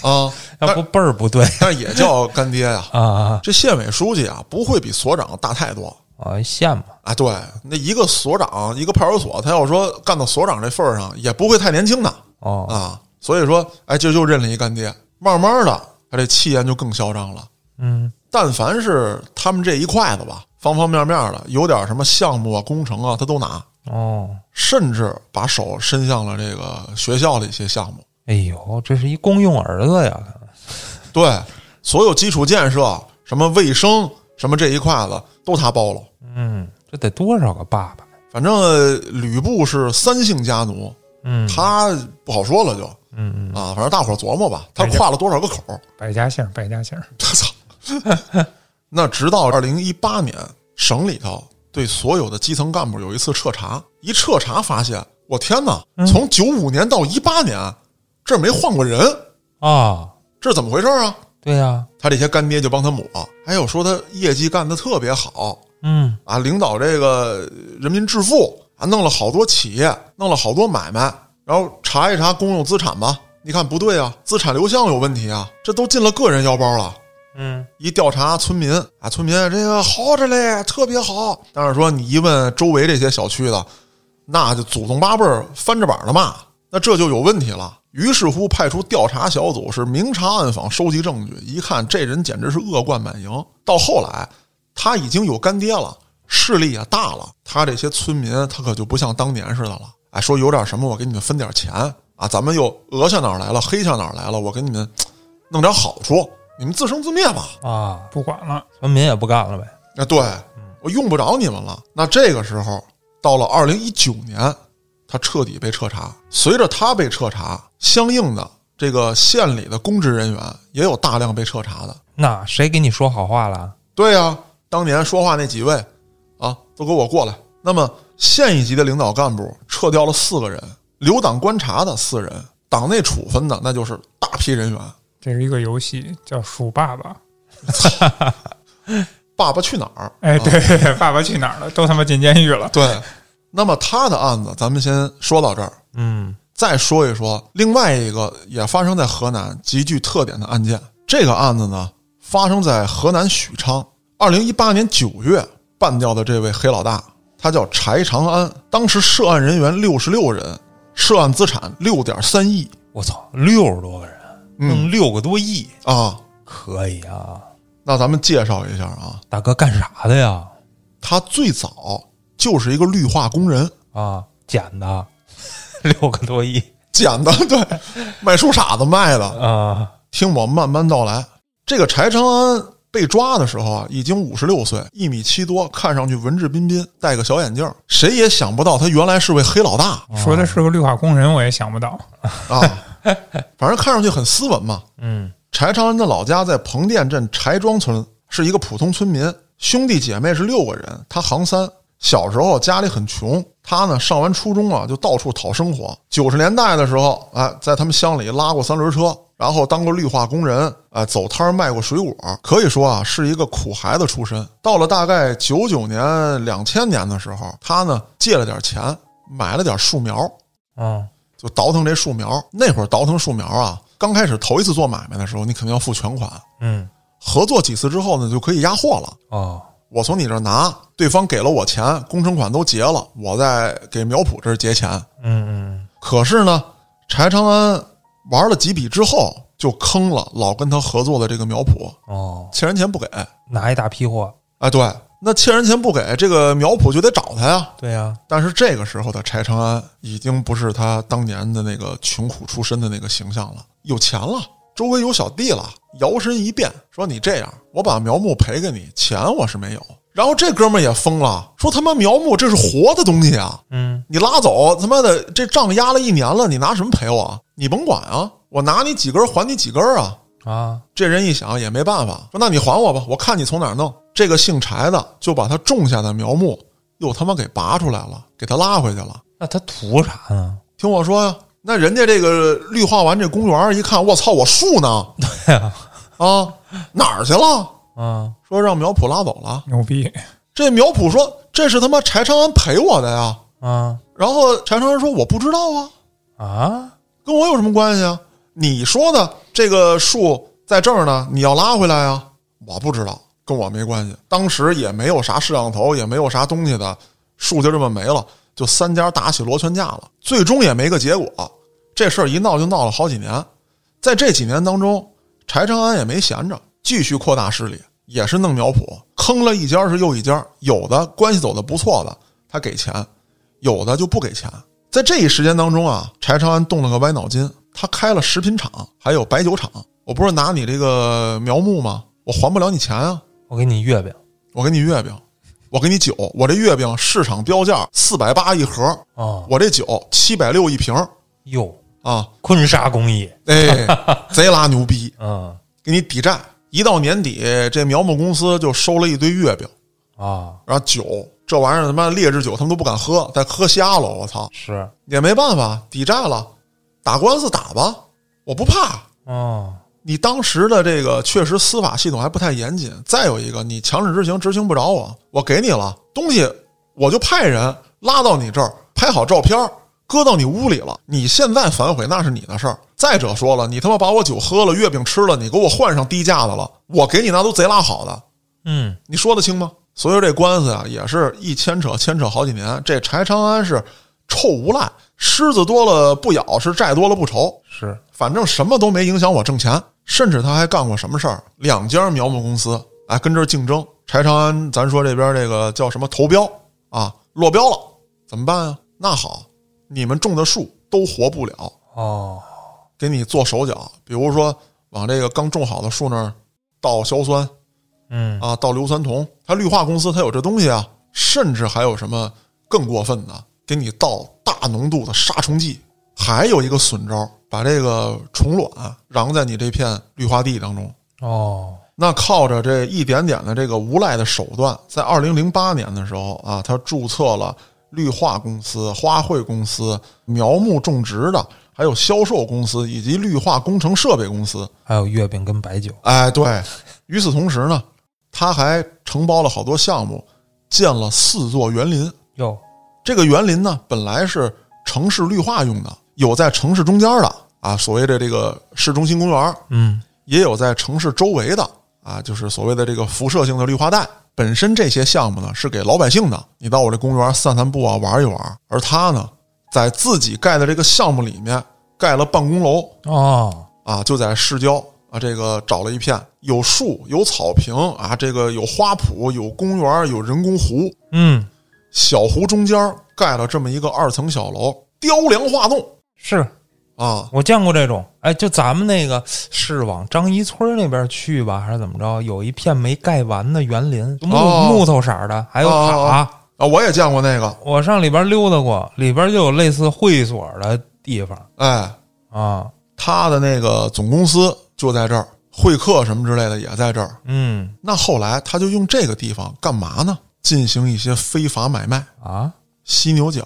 啊，要不辈儿不对。但是也叫干爹呀、啊这县委书记啊，不会比所长大太多。啊，县嘛，啊。对，那一个所长，一个派出所，他要说干到所长这份儿上，也不会太年轻的哦，啊。所以说，哎，就就认了一干爹。慢慢的，他这气焰就更嚣张了。嗯，但凡是他们这一块子吧，方方面面的，有点什么项目啊、工程啊，他都拿，哦，甚至把手伸向了这个学校的一些项目。哎呦，这是一公用儿子呀，对，所有基础建设、什么卫生、什么这一块子都他包了。嗯，这得多少个爸爸？反正呃吕布是三姓家奴，嗯，他不好说了就嗯嗯，啊，反正大伙儿琢磨吧，他跨了多少个口？百家姓，百家姓。我操！那直到二零一八年，省里头对所有的基层干部有一次彻查，一彻查发现，我天哪！从九五年到一八年，这没换过人，啊，这是怎么回事啊？对呀，他这些干爹就帮他抹，还有说他业绩干得特别好嗯，啊，领导这个人民致富啊，弄了好多企业，弄了好多买卖，然后查一查公用资产吧，你看不对啊，资产流向有问题啊，这都进了个人腰包了。嗯，一调查村民啊，村民这个好着嘞，特别好。但是说你一问周围这些小区的，那就祖宗八辈儿翻着板的骂，那这就有问题了。于是乎，派出调查小组是明察暗访，收集证据。一看这人简直是恶贯满盈。到后来，他已经有干爹了，势力也大了，他这些村民他可就不像当年似的了。哎，说有点什么，我给你们分点钱啊，咱们又讹下哪儿来了，黑下哪儿来了，我给你们弄点好处。你们自生自灭吧。啊，不管了，村民也不干了呗。啊，对我用不着你们了。那这个时候到了二零一九年，他彻底被彻查。随着他被彻查，相应的这个县里的公职人员也有大量被彻查的。那谁给你说好话了？对呀、当年说话那几位啊，都给我过来。那么县一级的领导干部撤掉了四个人，留党观察的四人，党内处分的那就是大批人员。这是一个游戏叫“鼠爸爸 爸爸去哪儿？”。哎，对，爸爸去哪儿了？都他妈进监狱了。对，那么他的案子咱们先说到这儿，嗯再说一说另外一个也发生在河南极具特点的案件。这个案子呢，发生在河南许昌，二零一八年九月办掉的这位黑老大，他叫柴长安，当时涉案人员六十六人，涉案资产六点三亿我操，六十多个人，弄六个多亿，啊。可以啊！那咱们介绍一下啊，大哥干啥的呀？他最早就是一个绿化工人，啊，捡的，六个多亿捡的，对，卖树傻子卖的。啊！听我慢慢道来。这个柴长安被抓的时候啊，已经五十六岁，一米七多，看上去文质彬彬，戴个小眼镜。谁也想不到他原来是位黑老大说的是个绿化工人，我也想不到。啊！反正看上去很斯文嘛。嗯柴长安的老家在彭店镇柴庄村，是一个普通村民，兄弟姐妹是六个人，他行三。小时候家里很穷，他呢上完初中啊就到处讨生活。九十年代的时候，哎，在他们乡里拉过三轮车，然后当过绿化工人，哎，走摊儿卖过水果，可以说啊是一个苦孩子出身。到了大概九九年、两千年的时候，他呢借了点钱，买了点树苗，嗯就倒腾这树苗。那会儿倒腾树苗啊，刚开始头一次做买卖的时候，你肯定要付全款。嗯合作几次之后呢，就可以压货了。哦我从你这儿拿，对方给了我钱，工程款都结了，我再给苗圃这儿结钱。嗯嗯可是呢，柴长安玩了几笔之后，就坑了老跟他合作的这个苗圃，哦，欠人钱不给。拿一大批货，哎，对，那欠人钱不给，这个苗圃就得找他呀。对呀、但是这个时候的柴长安已经不是他当年的那个穷苦出身的那个形象了，有钱了，周围有小弟了，摇身一变说：“你这样，我把苗木赔给你，钱我是没有。”然后这哥们儿也疯了，说：“他妈苗木这是活的东西啊，嗯你拉走，他妈的这账压了一年了，你拿什么赔我啊？你甭管啊，我拿你几根还你几根啊。”啊，这人一想也没办法，说：“那你还我吧，我看你从哪儿弄。”这个姓柴的就把他种下的苗木又他妈给拔出来了，给他拉回去了。那他图啥呢？听我说呀，那人家这个绿化完这公园一看，我操，我树呢？对呀、啊，哪儿去了？啊，说让苗圃拉走了。牛逼！这苗圃说这是他妈柴长安赔我的呀。啊然后柴长安说我不知道啊，啊！跟我有什么关系啊？你说的这个树在这儿呢，你要拉回来啊？我不知道，跟我没关系。当时也没有啥摄像头，也没有啥东西的，树就这么没了，就三家打起螺旋架了，最终也没个结果。这事儿一闹就闹了好几年，在这几年当中，柴长安也没闲着，继续扩大势力，也是弄苗圃，坑了一家是又一家，有的关系走的不错的，他给钱，有的就不给钱。在这一时间当中啊，柴长安动了个歪脑筋，他开了食品厂，还有白酒厂。我不是拿你这个苗木吗？我还不了你钱啊！我给你月饼我给你月饼，我给你酒，我这月饼市场标价四百八一盒，啊，我这酒七百六一瓶。哟，啊！坤沙工艺，哎，贼拉牛逼，嗯。给你抵债。一到年底，这苗木公司就收了一堆月饼，啊，然后酒这玩意儿他妈劣质酒他们都不敢喝，再喝瞎了，我操！是。也没办法，抵债了，打官司打吧，我不怕。哦，你当时的这个确实司法系统还不太严谨，再有一个你强制执行执行不着我，我给你了东西，我就派人拉到你这儿拍好照片，搁到你屋里了。你现在反悔那是你的事儿。再者说了，你他妈把我酒喝了，月饼吃了，你给我换上低价的了，我给你那都贼拉好的，嗯你说得清吗？所以说这官司啊，也是一牵扯牵扯好几年。这柴长安是臭无赖，虱子多了不咬，是债多了不愁。是反正什么都没影响我挣钱，甚至他还干过什么事儿？两家苗木公司哎跟这儿竞争，柴长安咱说这边这个叫什么投标啊，落标了，怎么办啊？那好，你们种的树都活不了，哦，给你做手脚，比如说往这个刚种好的树那儿倒硝酸嗯啊，倒硫酸铜，它绿化公司它有这东西啊，甚至还有什么更过分的，给你倒大浓度的杀虫剂，还有一个损招，把这个虫卵瓤在你这片绿化地当中。哦，那靠着这一点点的这个无赖的手段，在二零零八年的时候啊，他注册了绿化公司、花卉公司、苗木种植的，还有销售公司以及绿化工程设备公司。还有月饼跟白酒，哎，对。与此同时呢，他还承包了好多项目，建了四座园林。哟，这个园林呢，本来是城市绿化用的，有在城市中间的啊，所谓的这个市中心公园，嗯。也有在城市周围的啊，就是所谓的这个辐射性的绿化带。本身这些项目呢是给老百姓的，你到我这公园散散步啊，玩一玩。而他呢，在自己盖的这个项目里面盖了办公楼。哦，啊，就在市郊啊，这个找了一片有树、有草坪啊，这个有花圃、有公园、有人工湖，嗯，小湖中间盖了这么一个二层小楼，雕梁画栋。是。啊，我见过这种，哎，就咱们那个是往张一村那边去吧，还是怎么着？有一片没盖完的园林，木、哦。木头色儿的，还有塔。哦哦啊，我也见过那个，我上里边溜达过，里边就有类似会所的地方。哎，啊。他的那个总公司就在这儿，会客什么之类的也在这儿。嗯。那后来他就用这个地方干嘛呢？进行一些非法买卖，啊犀牛角、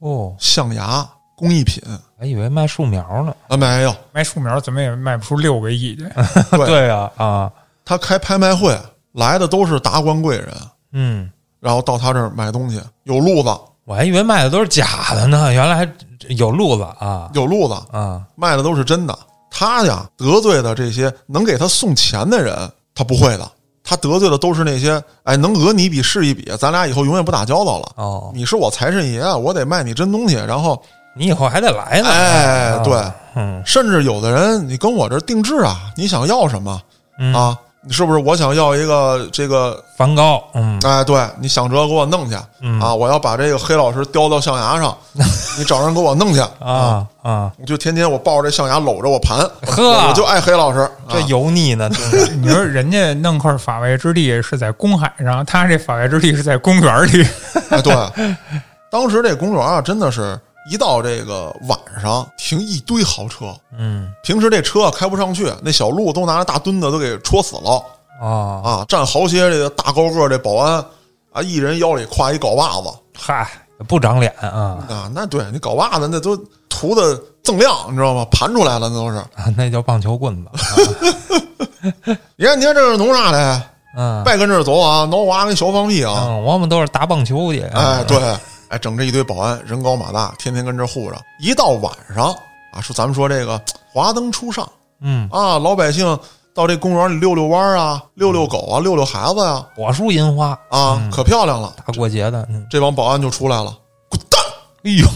哦，象牙、工艺品还以为卖树苗呢。啊，没有。卖树苗怎么也卖不出六个亿去。对对呀啊，他开拍卖会来的都是达官贵人，嗯，然后到他这儿买东西，有路子，我还以为卖的都是假的呢，原来还有路子啊有路子，啊卖的都是真的。他呀得罪的这些能给他送钱的人，他不会的。他得罪的都是那些哎能讹你一笔是一笔，咱俩以后永远不打交道了。哦，你是我财神爷，我得卖你真东西。然后，你以后还得来呢。哎，啊对，嗯甚至有的人，你跟我这定制啊，你想要什么嗯啊？你是不是我想要一个这个？梵高，嗯哎，对你想辙给我弄去嗯啊！我要把这个黑老师雕到象牙上，你找人给我弄去啊啊，我就天天我抱着这象牙搂着我盘，呵我我就爱黑老师。这啊油腻呢，你说人家弄块法外之地是在公海上，他这法外之地是在公园里。哎，对，当时这公园啊，真的是一到这个晚上停一堆豪车，嗯平时这车开不上去，那小路都拿着大墩子都给戳死了啊，啊！站好些这个大高个这保安啊，一人腰里挎一镐把子嗨，不长脸啊，啊，那对你镐把子那都涂的锃亮，你知道吗？盘出来了那都是。啊那叫棒球棍子，你看，你看这是弄啥的？嗯别跟这儿走啊，挠娃跟小放屁啊！嗯，我们都是打棒球去，哎，对，哎，整这一堆保安，人高马大，天天跟这儿护着。一到晚上啊，说咱们说这个华灯初上嗯，啊，老百姓到这公园里遛遛弯儿啊，遛遛狗啊，遛遛孩子呀、火树银花啊，可漂亮了。大过节的，嗯，这帮保安就出来了，滚蛋！哎呦，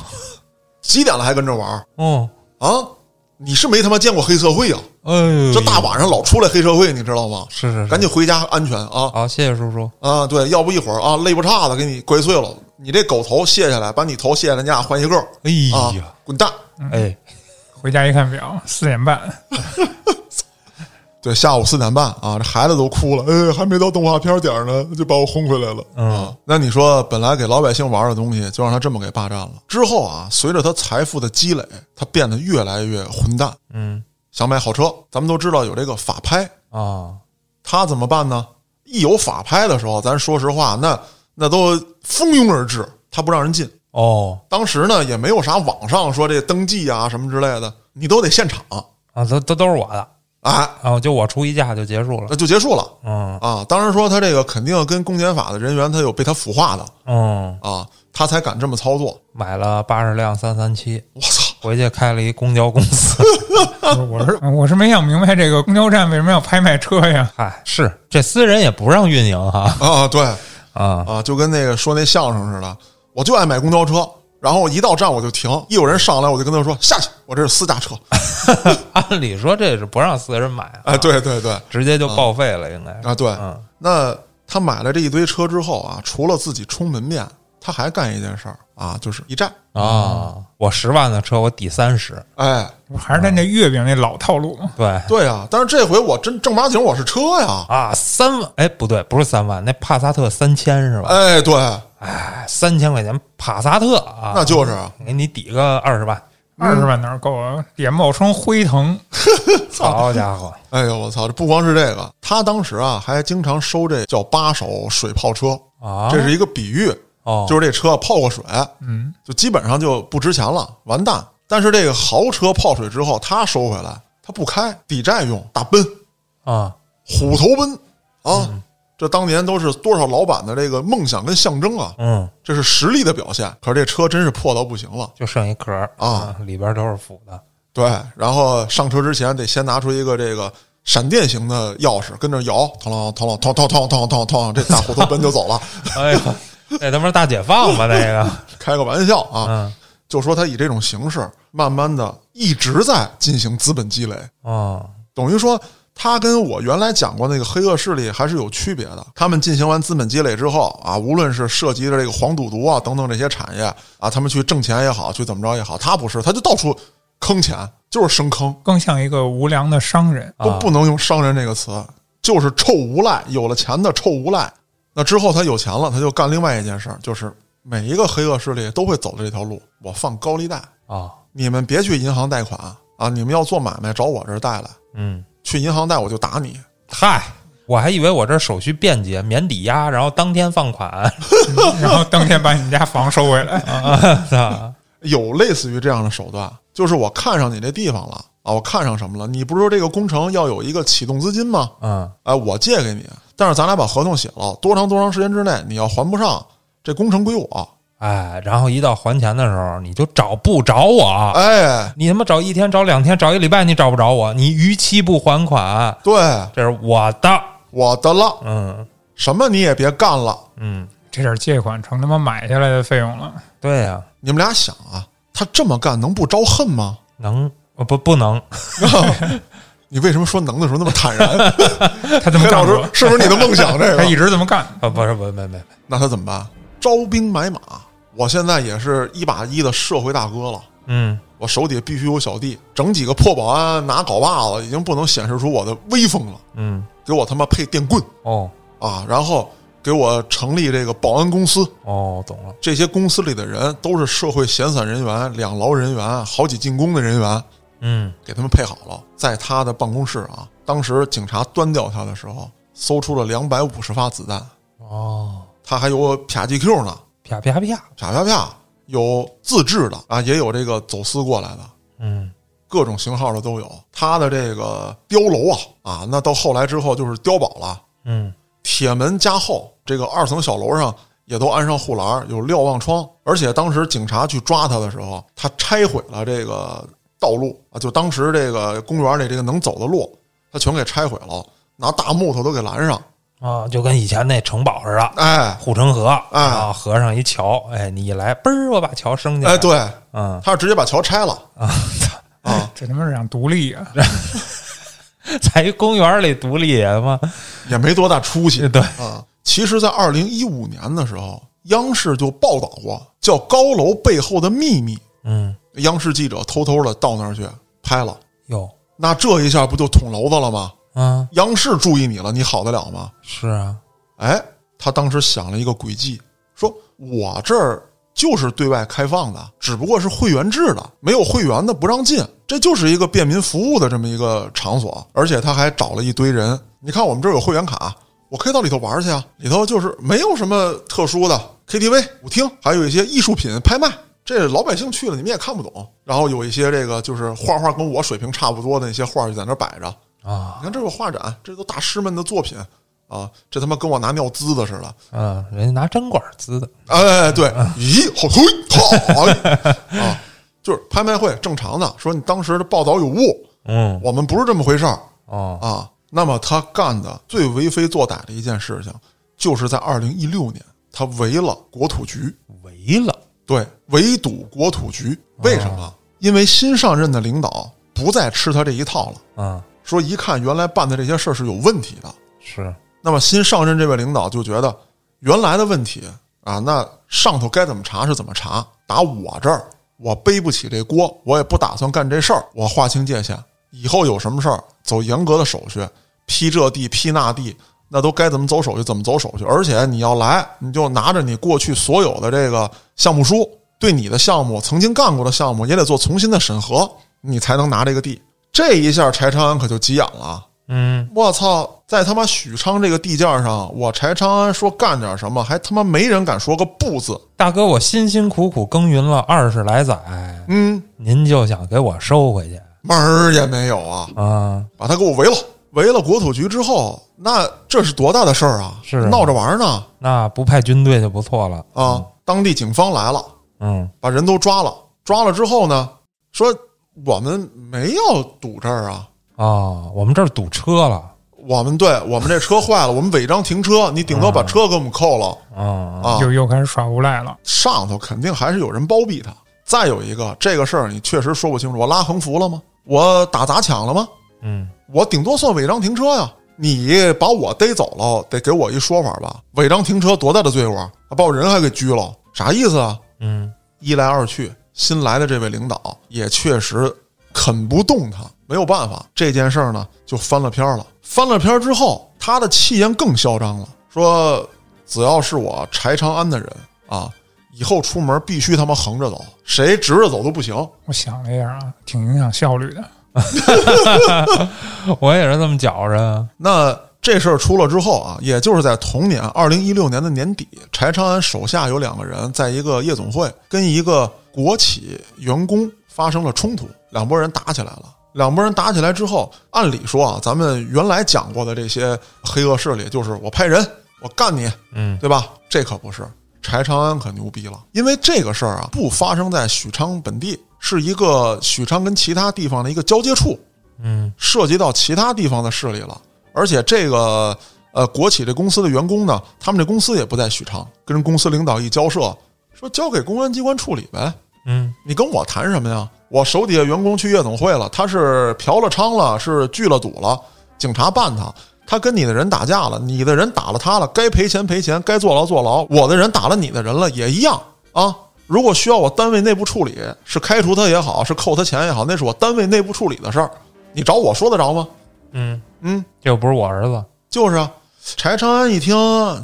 几点了还跟这玩嗯哦，啊？你是没他妈见过黑社会啊？哎呦，这大晚上老出来黑社会，你知道吗？是是是，赶紧回家安全啊！好，谢谢叔叔，啊，对，要不一会儿啊，肋巴叉子给你拐碎了，你这狗头卸下来，把你头卸下来，你俩换一个哎啊呀，，滚蛋！哎，回家一看表，四点半，对，下午四点半啊，这孩子都哭了，哎，还没到动画片点呢，就把我轰回来了。嗯啊，那你说，本来给老百姓玩的东西，就让他这么给霸占了。之后啊，随着他财富的积累，他变得越来越混蛋。嗯想买好车，咱们都知道有这个法拍，啊，他怎么办呢？一有法拍的时候，咱说实话，那那都蜂拥而至，他不让人进。哦当时呢，也没有啥网上说这登记啊什么之类的，你都得现场，啊，都都都是我的，哎，啊，就我出一价就结束了那，就结束了嗯啊。当然说他这个肯定跟公检法的人员他有被他腐化的嗯，啊，他才敢这么操作。买了八十辆三三七，我操！回去开了一公交公司。我是我是没想明白这个公交站为什么要拍卖车呀？嗨，是这私人也不让运营哈啊，对啊，啊，就跟那个说那相声似的，我就爱买公交车，然后一到站我就停，一有人上来我就跟他说下去，我这是私家车。按理说这是不让私人买啊，哎，对对对，直接就报废了，应该是。啊对，嗯。那他买了这一堆车之后啊，除了自己充门面，他还干一件事儿啊，就是一站。啊，我十万的车我抵三十，哎，不还是他那月饼那老套路吗？对对啊，但是这回我真正八经我是车呀。啊，三万哎不对，不是三万，那帕萨特三千是吧？哎，对，哎，三千块钱帕萨特啊，那就是啊给你抵个二十万，二十万哪儿够啊？也冒充辉腾，好家伙，哎呦我操！这不光是这个，他当时啊还经常收这叫八手水泡车，啊，这是一个比喻，哦，就是这车泡过水，嗯，就基本上就不值钱了，完蛋。但是这个豪车泡水之后，他收回来，他不开，抵债用，大奔，啊，虎头奔啊！这当年都是多少老板的这个梦想跟象征啊！嗯，这是实力的表现。可是这车真是破到不行了，就剩一壳儿啊，里边都是腐的，对。然后上车之前得先拿出一个这个闪电型的钥匙，跟着摇，嘡啷嘡啷哐哐哐哐哐哐，这大虎头奔就走了。哎呀，那他妈是大解放吧？那个，开个玩笑啊，嗯，就说他以这种形式，慢慢的一直在进行资本积累。哦，等于说，他跟我原来讲过那个黑恶势力还是有区别的。他们进行完资本积累之后啊，无论是涉及的这个黄赌毒啊等等这些产业啊，他们去挣钱也好，去怎么着也好，他不是，他就到处坑钱，就是生坑，更像一个无良的商人。都啊不能用商人这个词，就是臭无赖，有了钱的臭无赖。那之后他有钱了，他就干另外一件事儿，就是每一个黑恶势力都会走的这条路，我放高利贷，啊，你们别去银行贷款啊，你们要做买卖找我这儿贷来，嗯，去银行贷我就打你。嗨，我还以为我这手续便捷，免抵押，然后当天放款 然后当天把你们家房收回来，啊，有类似于这样的手段，就是我看上你这地方了啊，我看上什么了？你不是说这个工程要有一个启动资金吗？嗯，哎，我借给你，但是咱俩把合同写了，多长多长时间之内你要还不上，这工程归我。哎，然后一到还钱的时候，你就找不着我，哎，你他妈找一天，找两天，找一礼拜，你找不着我，你逾期不还款，对，这是我的，我的了，嗯什么你也别干了。嗯，这点借款成他妈买下来的费用了。对呀、你们俩想啊，他这么干能不招恨吗？能呃不不能，你为什么说能的时候那么坦然？他这么干过，是不是你的梦想？这个 他一，直这么干。啊不是不是没没没，那他怎么办？招兵买马。我现在也是一把一的社会大哥了。嗯我手底下必须有小弟，整几个破保安拿镐把子，已经不能显示出我的威风了。嗯给我他妈配电棍哦啊！然后给我成立这个保安公司，哦懂了，这些公司里的人都是社会闲散人员、两劳人员、好几进宫的人员，嗯给他们配好了。在他的办公室啊，当时警察端掉他的时候，搜出了两百五十发子弹，哦，他还有啪 GQ 呢，啪啪啪，啪啪啪，有自制的啊，也有这个走私过来的。嗯各种型号的都有。他的这个碉楼啊啊，那到后来之后就是碉堡了，嗯铁门加厚，这个二层小楼上也都安上护栏，有瞭望窗。而且当时警察去抓他的时候，他拆毁了这个道路啊，就当时这个公园里这个能走的路，他全给拆毁了，拿大木头都给拦上。啊，就跟以前那城堡似的。哎护城河哎啊，河上一桥，哎，你一来，嘣儿，我把桥升起来。哎，，对，嗯，他是直接把桥拆了啊啊，这他妈是想独立啊！在一公园里独立他妈，也没多大出息。对，啊，其实，在二零一五年的时候，央视就报道过叫“高楼背后的秘密嗯，”，央视记者偷偷的到那儿去拍了。有那这一下不就捅娄子了吗？啊，央视注意你了，你好得了吗？是啊，哎，他当时想了一个诡计，说我这儿就是对外开放的，只不过是会员制的，没有会员的不让进，这就是一个便民服务的这么一个场所。而且他还找了一堆人，你看我们这儿有会员卡，我可以到里头玩去啊，里头就是没有什么特殊的 KTV、舞厅，还有一些艺术品拍卖。这老百姓去了，你们也看不懂。然后有一些这个就是画画跟我水平差不多的那些画就在那摆着，啊，你看这有画展，这都大师们的作品啊，这他妈跟我拿尿滋的似的。嗯，人家拿针管滋的，哎，对，咦，好推，好 啊，就是拍卖会正常的，说你当时的报道有误，嗯，我们不是这么回事儿。哦，啊。那么他干的最为非作歹的一件事情，就是在二零一六年，他围了国土局，围了，对，围堵国土局。为什么？因为新上任的领导不再吃他这一套了，嗯，说一看原来办的这些事儿是有问题的。是，那么新上任这位领导就觉得原来的问题啊，那上头该怎么查是怎么查，打我这儿我背不起这锅，我也不打算干这事儿，我划清界限，以后有什么事儿走严格的手续，批这地批那地，那都该怎么走手续怎么走手续，而且你要来，你就拿着你过去所有的这个项目书，对你的项目曾经干过的项目也得做重新的审核，你才能拿这个地。这一下柴长安可就急眼了。嗯，我操，在他妈许昌这个地界上，我柴长安说干点什么，还他妈没人敢说个不字。大哥，我辛辛苦苦耕耘了二十来载，嗯，您就想给我收回去门儿也没有啊！啊？把他给我围了，围了国土局之后，那这是多大的事儿啊！是啊闹着玩儿呢那不派军队就不错了啊！当地警方来了，嗯把人都抓了。抓了之后呢，说我们没要堵这儿啊，啊，我们这儿堵车了我们对我们这车坏了，我们违章停车，你顶多把车给我们扣了啊啊！又又开始耍无赖了。上头肯定还是有人包庇他。再有一个，这个事儿你确实说不清楚，我拉横幅了吗？我打砸抢了吗？嗯我顶多算违章停车呀。你把我逮走了，得给我一说法吧？违章停车多大的罪过？还把我人还给拘了，啥意思啊？嗯一来二去，新来的这位领导也确实啃不动他，没有办法，这件事儿呢就翻了篇儿了。翻了篇儿之后，他的气焰更嚣张了，说只要是我柴长安的人啊，以后出门必须他妈横着走，谁直着走都不行。我想了一下啊，挺影响效率的。我也是这么觉着。那这事儿出了之后啊，也就是在同年二零一六年的年底，柴长安手下有两个人在一个夜总会跟一个国企员工发生了冲突，两拨人打起来了。两拨人打起来之后，按理说啊，咱们原来讲过的这些黑恶势力，就是我派人，我干你，嗯对吧？这可不是，柴长安可牛逼了，因为这个事儿啊，不发生在许昌本地，是一个许昌跟其他地方的一个交接处，嗯涉及到其他地方的势力了。而且这个呃国企这公司的员工呢，他们这公司也不在许昌，跟公司领导一交涉，说交给公安机关处理呗。嗯你跟我谈什么呀？我手底下员工去夜总会了，他是嫖了娼了，是聚了赌了，警察办他。他跟你的人打架了，你的人打了他了，该赔钱赔钱，该坐牢坐牢。我的人打了你的人了，也一样啊。如果需要我单位内部处理，是开除他也好，是扣他钱也好，那是我单位内部处理的事儿，你找我说得着吗？嗯，嗯，又不是我儿子。就是啊。柴长安一听，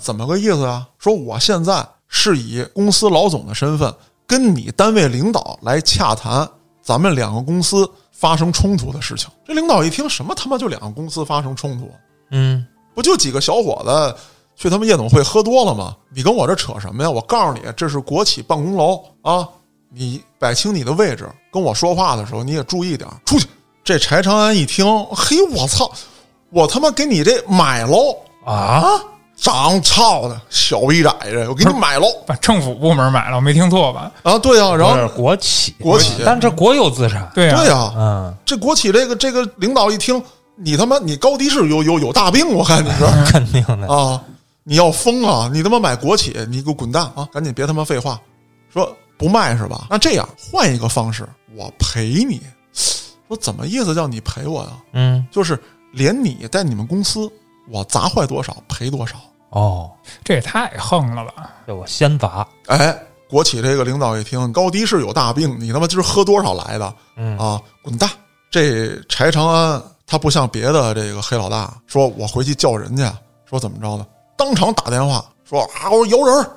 怎么个意思啊？说我现在是以公司老总的身份跟你单位领导来洽谈咱们两个公司发生冲突的事情。这领导一听，什么他妈就两个公司发生冲突？嗯不就几个小伙子去他们夜总会喝多了吗？你跟我这扯什么呀？我告诉你，这是国企办公楼啊！你摆清你的位置，跟我说话的时候你也注意点儿，出去。这柴长安一听，嘿，我操！我他妈给你这买喽！啊，长操的小逼崽子，我给你买喽！把政府部门买了，我没听错吧？啊，对啊、然后国企，国企但这国有资产。对呀、对呀、嗯，这国企这个这个领导一听，你他妈你高低是有有有大病，我看你是 肯定的。啊，你要疯啊！你他妈买国企，你给我滚蛋啊！赶紧别他妈废话，说不卖是吧？那这样换一个方式，我赔你。说怎么意思叫你赔我呀？嗯，就是连你在你们公司，我砸坏多少赔多少。哦，这也太横了吧！这我先砸。哎，国企这个领导一听，高低是有大病，你他妈今儿喝多少来的？嗯啊，滚蛋！这柴长安他不像别的这个黑老大，说我回去叫人家，说怎么着呢？当场打电话说啊，我说有人儿，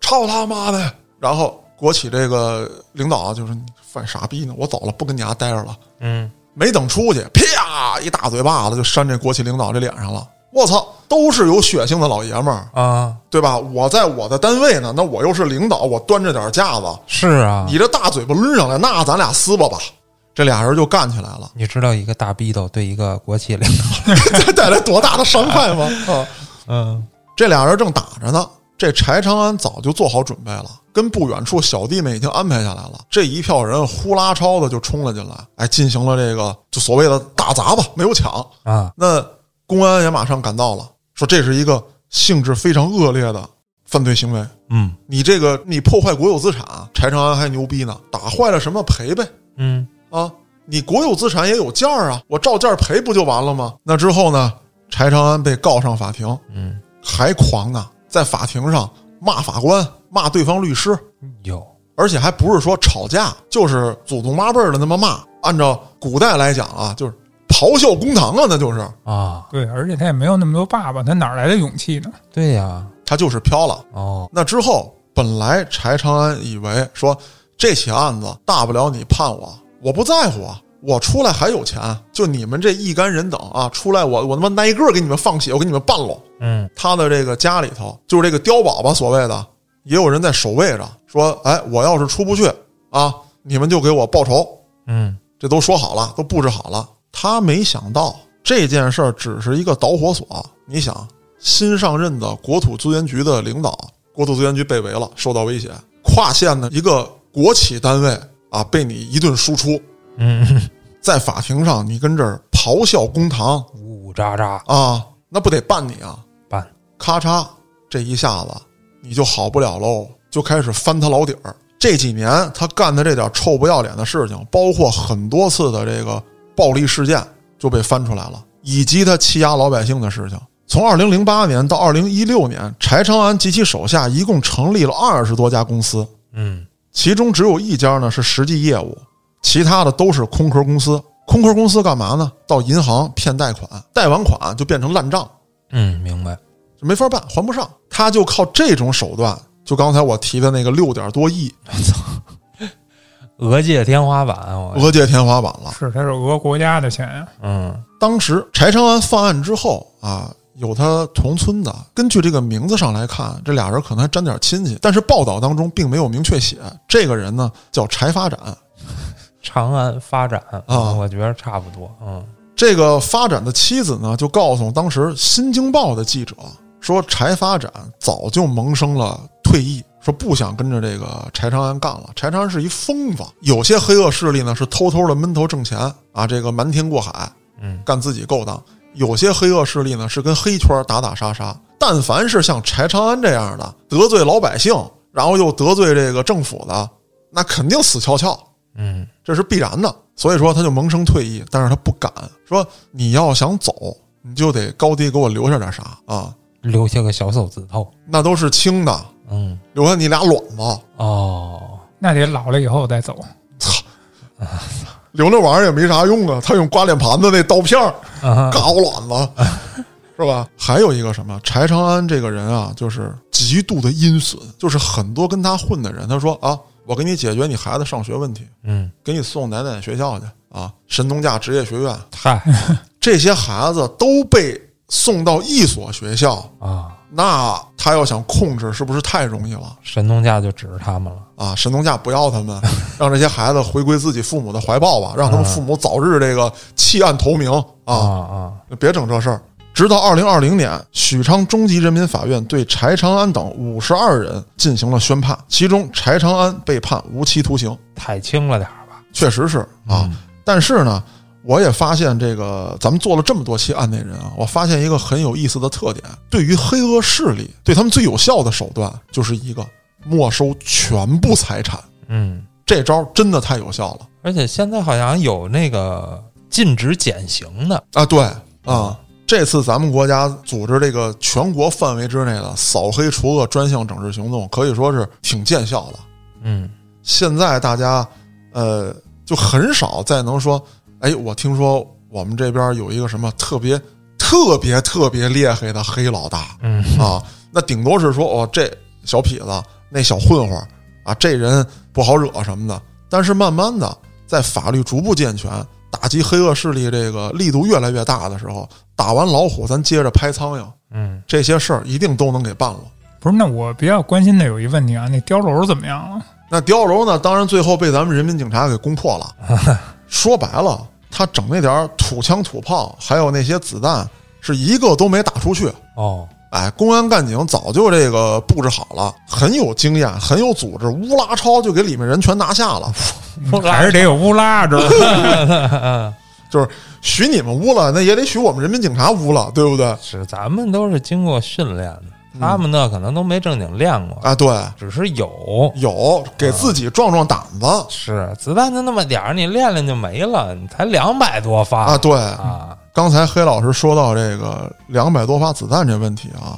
操他妈的！然后国企这个领导啊就是你犯傻逼呢，我走了，不跟你家待着了。嗯没等出去，啪一大嘴巴子就扇这国企领导这脸上了。我操，都是有血性的老爷们儿，啊，对吧？我在我的单位呢，那我又是领导，我端着点架子，是啊。你这大嘴巴抡上来，那咱俩撕吧吧。这俩人就干起来了，你知道一个大逼斗对一个国企领导，这 带来多大的伤害吗？啊，嗯这俩人正打着呢，这柴长安早就做好准备了，跟不远处小弟们已经安排下来了。这一票人呼啦超的就冲了进来，哎，进行了这个就所谓的打砸吧，没有抢。啊，那公安也马上赶到了，说这是一个性质非常恶劣的犯罪行为。嗯你这个你破坏国有资产，柴长安还牛逼呢，打坏了什么赔呗嗯啊！你国有资产也有价儿啊，我照价赔不就完了吗？那之后呢，柴长安被告上法庭，嗯还狂呢，在法庭上骂法官、骂对方律师，有而且还不是说吵架，就是祖宗八辈儿的那么骂。按照古代来讲啊，就是咆哮公堂啊，那就是啊，对，而且他也没有那么多爸爸，他哪来的勇气呢？对呀，他就是飘了。哦，那之后，本来柴长安以为说这起案子大不了你判我，我不在乎啊，我出来还有钱，就你们这一干人等啊，出来我我他妈挨个给你们放血，我给你们办喽。嗯他的这个家里头，就是这个碉堡吧，所谓的，也有人在守卫着，说，哎，我要是出不去啊，你们就给我报仇。嗯这都说好了，都布置好了。他没想到这件事儿只是一个导火索。你想，新上任的国土资源局的领导，国土资源局被围了，受到威胁，跨县的一个国企单位啊，被你一顿输出，嗯，在法庭上你跟这儿咆哮公堂呜呜喳喳啊，那不得办你啊？办，咔嚓，这一下子你就好不了喽，就开始翻他老底儿。这几年他干的这点臭不要脸的事情，包括很多次的这个暴力事件就被翻出来了，以及他欺压老百姓的事情。从二零零八年到二零一六年，柴长安及其手下一共成立了二十多家公司，嗯其中只有一家呢是实际业务，其他的都是空壳公司。空壳公司干嘛呢？到银行骗贷款，贷完款就变成烂账，嗯，明白。就没法办，还不上。他就靠这种手段，就刚才我提的那个六点多亿，俄界天花板，我 俄界天花板了。是，他是俄国家的钱呀。嗯当时柴长安犯案之后啊，有他同村的，根据这个名字上来看，这俩人可能还沾点亲戚，但是报道当中并没有明确写。这个人呢叫柴发展，长安发展啊我觉得差不多。嗯这个发展的妻子呢就告诉当时《新京报》的记者说，柴发展早就萌生了退役。说不想跟着这个柴长安干了，柴长安是一疯子。有些黑恶势力呢是偷偷的闷头挣钱啊，这个瞒天过海，嗯干自己勾当；有些黑恶势力呢是跟黑圈打打杀杀。但凡是像柴长安这样的得罪老百姓，然后又得罪这个政府的，那肯定死翘翘，嗯这是必然的。所以说他就萌生退役，但是他不敢说你要想走，你就得高低给我留下点啥啊，留下个小手指头。那都是轻的，嗯留下你俩卵子。哦，那得老了以后再走。操留那玩意儿也没啥用啊，他用刮脸盘子那刀片儿啊嘎我卵子，是吧？还有一个什么，柴长安这个人啊，就是极度的阴损，就是很多跟他混的人，他说啊，我给你解决你孩子上学问题，嗯，给你送哪哪学校去啊，神农架职业学院，嗨。这些孩子都被送到一所学校，啊，那他要想控制，是不是太容易了？神农架就指着他们了。啊，神农架不要他们，让这些孩子回归自己父母的怀抱吧，让他们父母早日这个弃暗投明啊。啊，啊，别整这事儿。直到二零二零年，许昌中级人民法院对柴长安等五十二人进行了宣判，其中柴长安被判无期徒刑，太轻了点儿吧？确实是啊。但是呢，我也发现这个咱们做了这么多期案内人啊，我发现一个很有意思的特点：对于黑恶势力，对他们最有效的手段就是一个没收全部财产。嗯，这招真的太有效了而且现在好像有那个禁止减刑的。啊！对啊，这次咱们国家组织这个全国范围之内的扫黑除恶专项整治行动，可以说是挺见效的。嗯现在大家呃就很少再能说，哎，我听说我们这边有一个什么特别特别特别厉害的黑老大嗯啊，那顶多是说哦，这小痞子那小混混啊，这人不好惹什么的。但是慢慢的，在法律逐步健全、打击黑恶势力这个力度越来越大的时候，打完老虎，咱接着拍苍蝇，嗯，这些事儿一定都能给办了。不是，那我比较关心的有一问题啊，那碉楼怎么样了？那碉楼呢，当然最后被咱们人民警察给攻破了。说白了，他整那点儿土枪土炮，还有那些子弹，是一个都没打出去。哦，哎，公安干警早就这个布置好了，很有经验，很有组织，乌拉超就给里面人全拿下了。还是得有乌拉着。就是许你们污了，那也得许我们人民警察污了，对不对？是咱们都是经过训练的，他们那可能都没正经练过，啊，对，只是有。有给自己壮壮胆子是子弹就那么点儿，你练练就没了，你才两百多发啊。对，啊！刚才黑老师说到这个两百多发子弹这问题啊，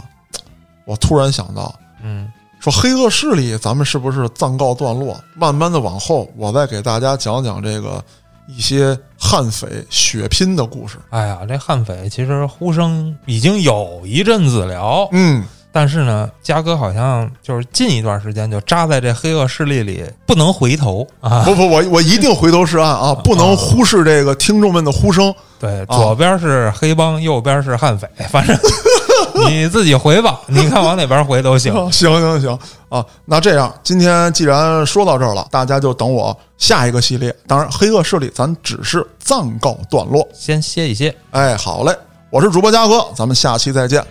我突然想到，嗯说黑恶势力，咱们是不是暂告段落？慢慢的往后，我再给大家讲讲这个一些悍匪血拼的故事。哎呀，这悍匪其实呼声已经有一阵子了，嗯，但是呢，嘉哥好像就是近一段时间就扎在这黑恶势力里，不能回头啊。不不，我我一定回头是岸啊，不能忽视这个听众们的呼声。对，左边是黑帮，右边是悍匪，反正 你自己回吧，你看往哪边回都行。行行行啊，那这样，今天既然说到这儿了，大家就等我下一个系列。当然，黑恶势力咱只是暂告段落。先歇一歇。哎，好嘞，我是主播嘉哥，咱们下期再见，